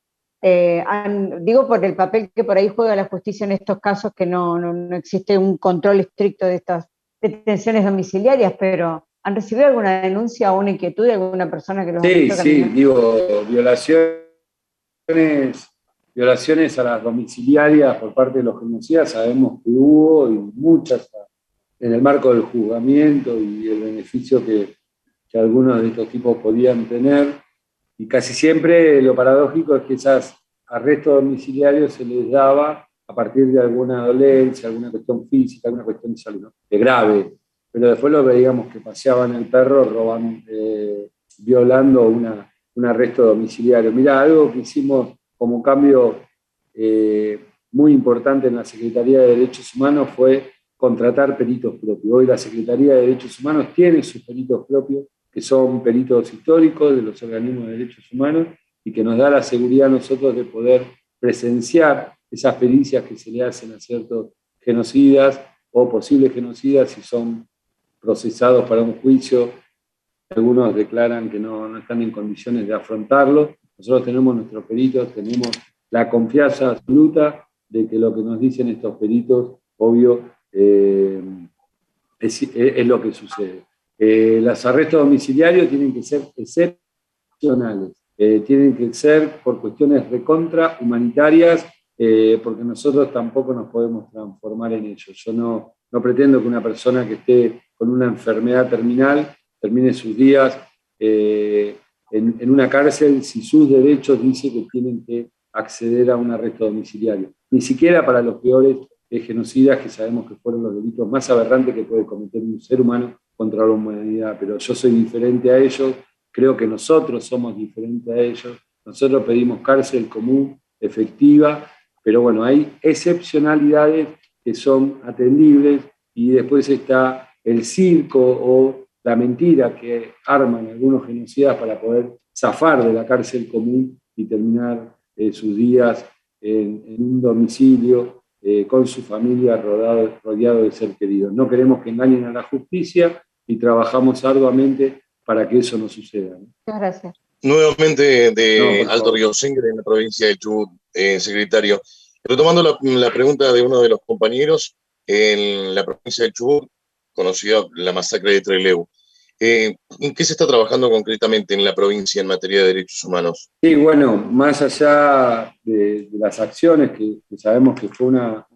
digo por el papel que por ahí juega la justicia en estos casos, que no, no existe un control estricto de estas detenciones domiciliarias, pero ¿Han recibido alguna denuncia o una inquietud de alguna persona que los Sí, sí, digo, violaciones, violaciones a las domiciliarias por parte de los genocidas, sabemos que hubo y muchas en el marco del juzgamiento y el beneficio que, que algunos de estos tipos podían tener. Y casi siempre lo paradójico es que esos arrestos domiciliarios se les daba a partir de alguna dolencia, alguna cuestión física, alguna cuestión de salud, de grave. Pero después lo veíamos que paseaban el perro robando, eh, violando una, un arresto domiciliario. Mira, algo que hicimos como cambio eh, muy importante en la Secretaría de Derechos Humanos fue contratar peritos propios. Hoy la Secretaría de Derechos Humanos tiene sus peritos propios, que son peritos históricos de los organismos de derechos humanos y que nos da la seguridad a nosotros de poder presenciar esas pericias que se le hacen a ciertos genocidas o posibles genocidas si son procesados para un juicio. Algunos declaran que no, no están en condiciones de afrontarlo. Nosotros tenemos nuestros peritos, tenemos la confianza absoluta de que lo que nos dicen estos peritos, obvio, eh, es, lo que sucede. Eh, los arrestos domiciliarios tienen que ser excepcionales, eh, tienen que ser por cuestiones recontra humanitarias, porque nosotros tampoco nos podemos transformar en ellos. Yo no, no pretendo que una persona que esté con una enfermedad terminal termine sus días en, en, una cárcel si sus derechos dice que tienen que acceder a un arresto domiciliario. Ni siquiera para los peores genocidas que sabemos que fueron los delitos más aberrantes que puede cometer un ser humano contra la humanidad. Pero yo soy diferente a ellos, creo que nosotros somos diferentes a ellos. Nosotros pedimos cárcel común, efectiva, pero bueno, hay excepcionalidades que son atendibles y después está el circo o la mentira que arman algunos genocidas para poder zafar de la cárcel común y terminar eh, sus días en, en un domicilio eh, con su familia rodeado, rodeado de ser queridos. No queremos que engañen a la justicia y trabajamos arduamente para que eso no suceda. Muchas gracias. Nuevamente de Alto Río Sengre, en la provincia de Chubut, eh, secretario. Retomando la, pregunta de uno de los compañeros, en la provincia de Chubut, conocida la masacre de Trelew, eh, ¿En qué se está trabajando concretamente en la provincia en materia de derechos humanos? Sí, bueno, más allá de, las acciones, que, sabemos que fue una,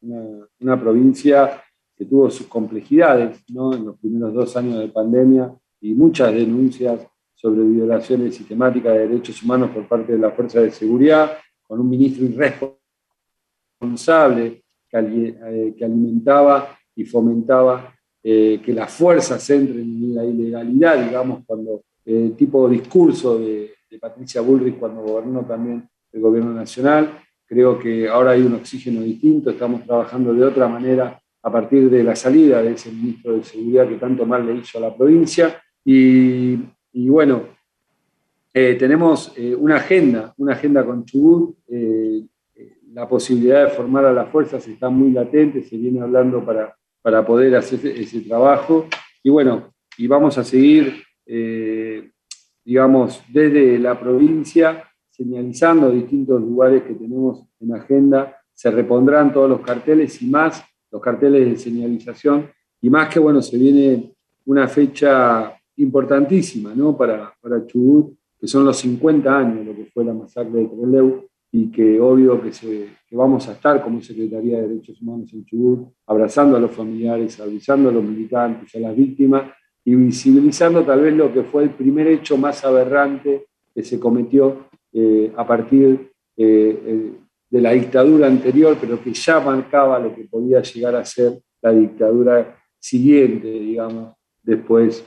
una, provincia que tuvo sus complejidades ¿no? en los primeros dos años de pandemia y muchas denuncias sobre violaciones sistemáticas de derechos humanos por parte de la Fuerza de Seguridad, con un ministro irresponsable que, eh, que alimentaba y fomentaba eh, que las fuerzas entren en la ilegalidad, digamos, cuando el eh, tipo de discurso de, Patricia Bullrich cuando gobernó también el gobierno nacional. Creo que ahora hay un oxígeno distinto, estamos trabajando de otra manera a partir de la salida de ese ministro de Seguridad que tanto mal le hizo a la provincia. Y, bueno, eh, tenemos una agenda, una agenda con Chubut. la posibilidad de formar a las fuerzas está muy latente, se viene hablando para para poder hacer ese trabajo. Y bueno, y vamos a seguir, eh, digamos, desde la provincia, señalizando distintos lugares que tenemos en agenda. Se repondrán todos los carteles y más, los carteles de señalización, y más que, bueno, se viene una fecha importantísima, ¿no? Para, para Chubut, que son los 50 años, lo que fue la masacre de Trelew, y que obvio que, se, que, vamos a estar como Secretaría de Derechos Humanos en Chubut, abrazando a los familiares, avisando a los militantes, a las víctimas y visibilizando tal vez lo que fue el primer hecho más aberrante que se cometió eh, a partir eh, eh, de la dictadura anterior, pero que ya marcaba lo que podía llegar a ser la dictadura siguiente, digamos, después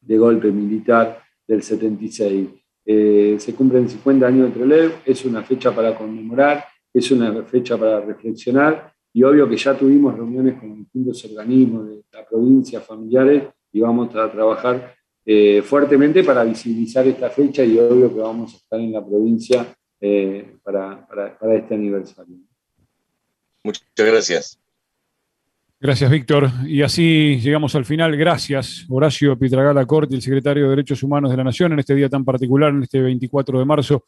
de golpe militar del 76. Eh, se cumplen 50 años de Trelew, es una fecha para conmemorar, es una fecha para reflexionar y obvio que ya tuvimos reuniones con distintos organismos de la provincia, familiares, y vamos a trabajar eh, fuertemente para visibilizar esta fecha y obvio que vamos a estar en la provincia eh, para, para, para este aniversario. Muchas gracias. Gracias, Víctor. Y así llegamos al final. Gracias, Horacio Pitragala Corti, el secretario de Derechos Humanos de la Nación, en este día tan particular, en este 24 de marzo,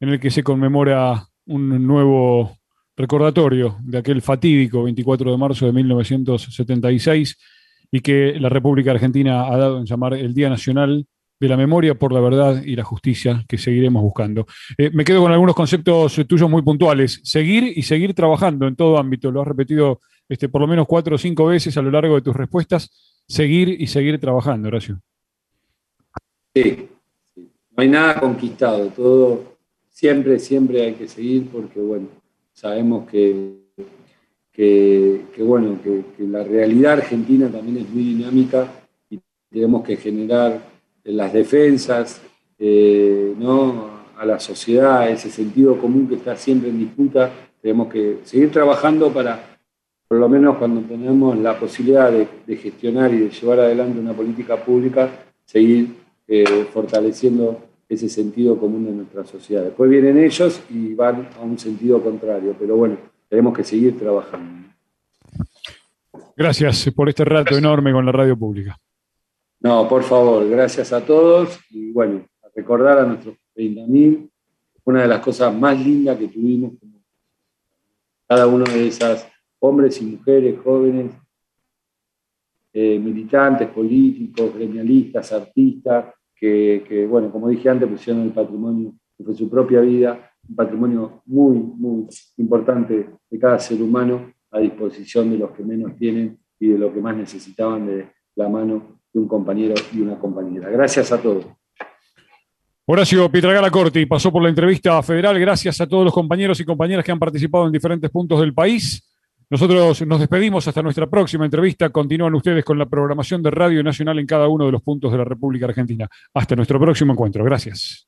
en el que se conmemora un nuevo recordatorio de aquel fatídico 24 de marzo de 1976 y que la República Argentina ha dado en llamar el Día Nacional de la Memoria por la Verdad y la Justicia que seguiremos buscando. Eh, me quedo con algunos conceptos tuyos muy puntuales. Seguir y seguir trabajando en todo ámbito. Lo has repetido este, por lo menos cuatro o cinco veces a lo largo de tus respuestas, seguir y seguir trabajando, Horacio. Sí, no hay nada conquistado, todo siempre, siempre hay que seguir porque, bueno, sabemos que, que, bueno, que, la realidad argentina también es muy dinámica y tenemos que generar las defensas, eh, ¿no? a la sociedad, ese sentido común que está siempre en disputa, tenemos que seguir trabajando para, por lo menos cuando tenemos la posibilidad de, gestionar y de llevar adelante una política pública, seguir eh, fortaleciendo ese sentido común de nuestra sociedad. Después vienen ellos y van a un sentido contrario, pero bueno, tenemos que seguir trabajando. Gracias por este rato enorme con la radio pública. No, por favor, gracias a todos y bueno, a recordar a nuestros 30.000, una de las cosas más lindas que tuvimos, cada uno de esas hombres y mujeres, jóvenes, eh, militantes, políticos, gremialistas, artistas, que, bueno, como dije antes, pusieron el patrimonio, que fue su propia vida, un patrimonio muy, muy importante de cada ser humano a disposición de los que menos tienen y de los que más necesitaban de la mano de un compañero y una compañera. Gracias a todos. Horacio Pietragala Corti pasó por la entrevista federal. Gracias a todos los compañeros y compañeras que han participado en diferentes puntos del país. Nosotros nos despedimos hasta nuestra próxima entrevista. Continúan ustedes con la programación de Radio Nacional en cada uno de los puntos de la República Argentina. Hasta nuestro próximo encuentro. Gracias.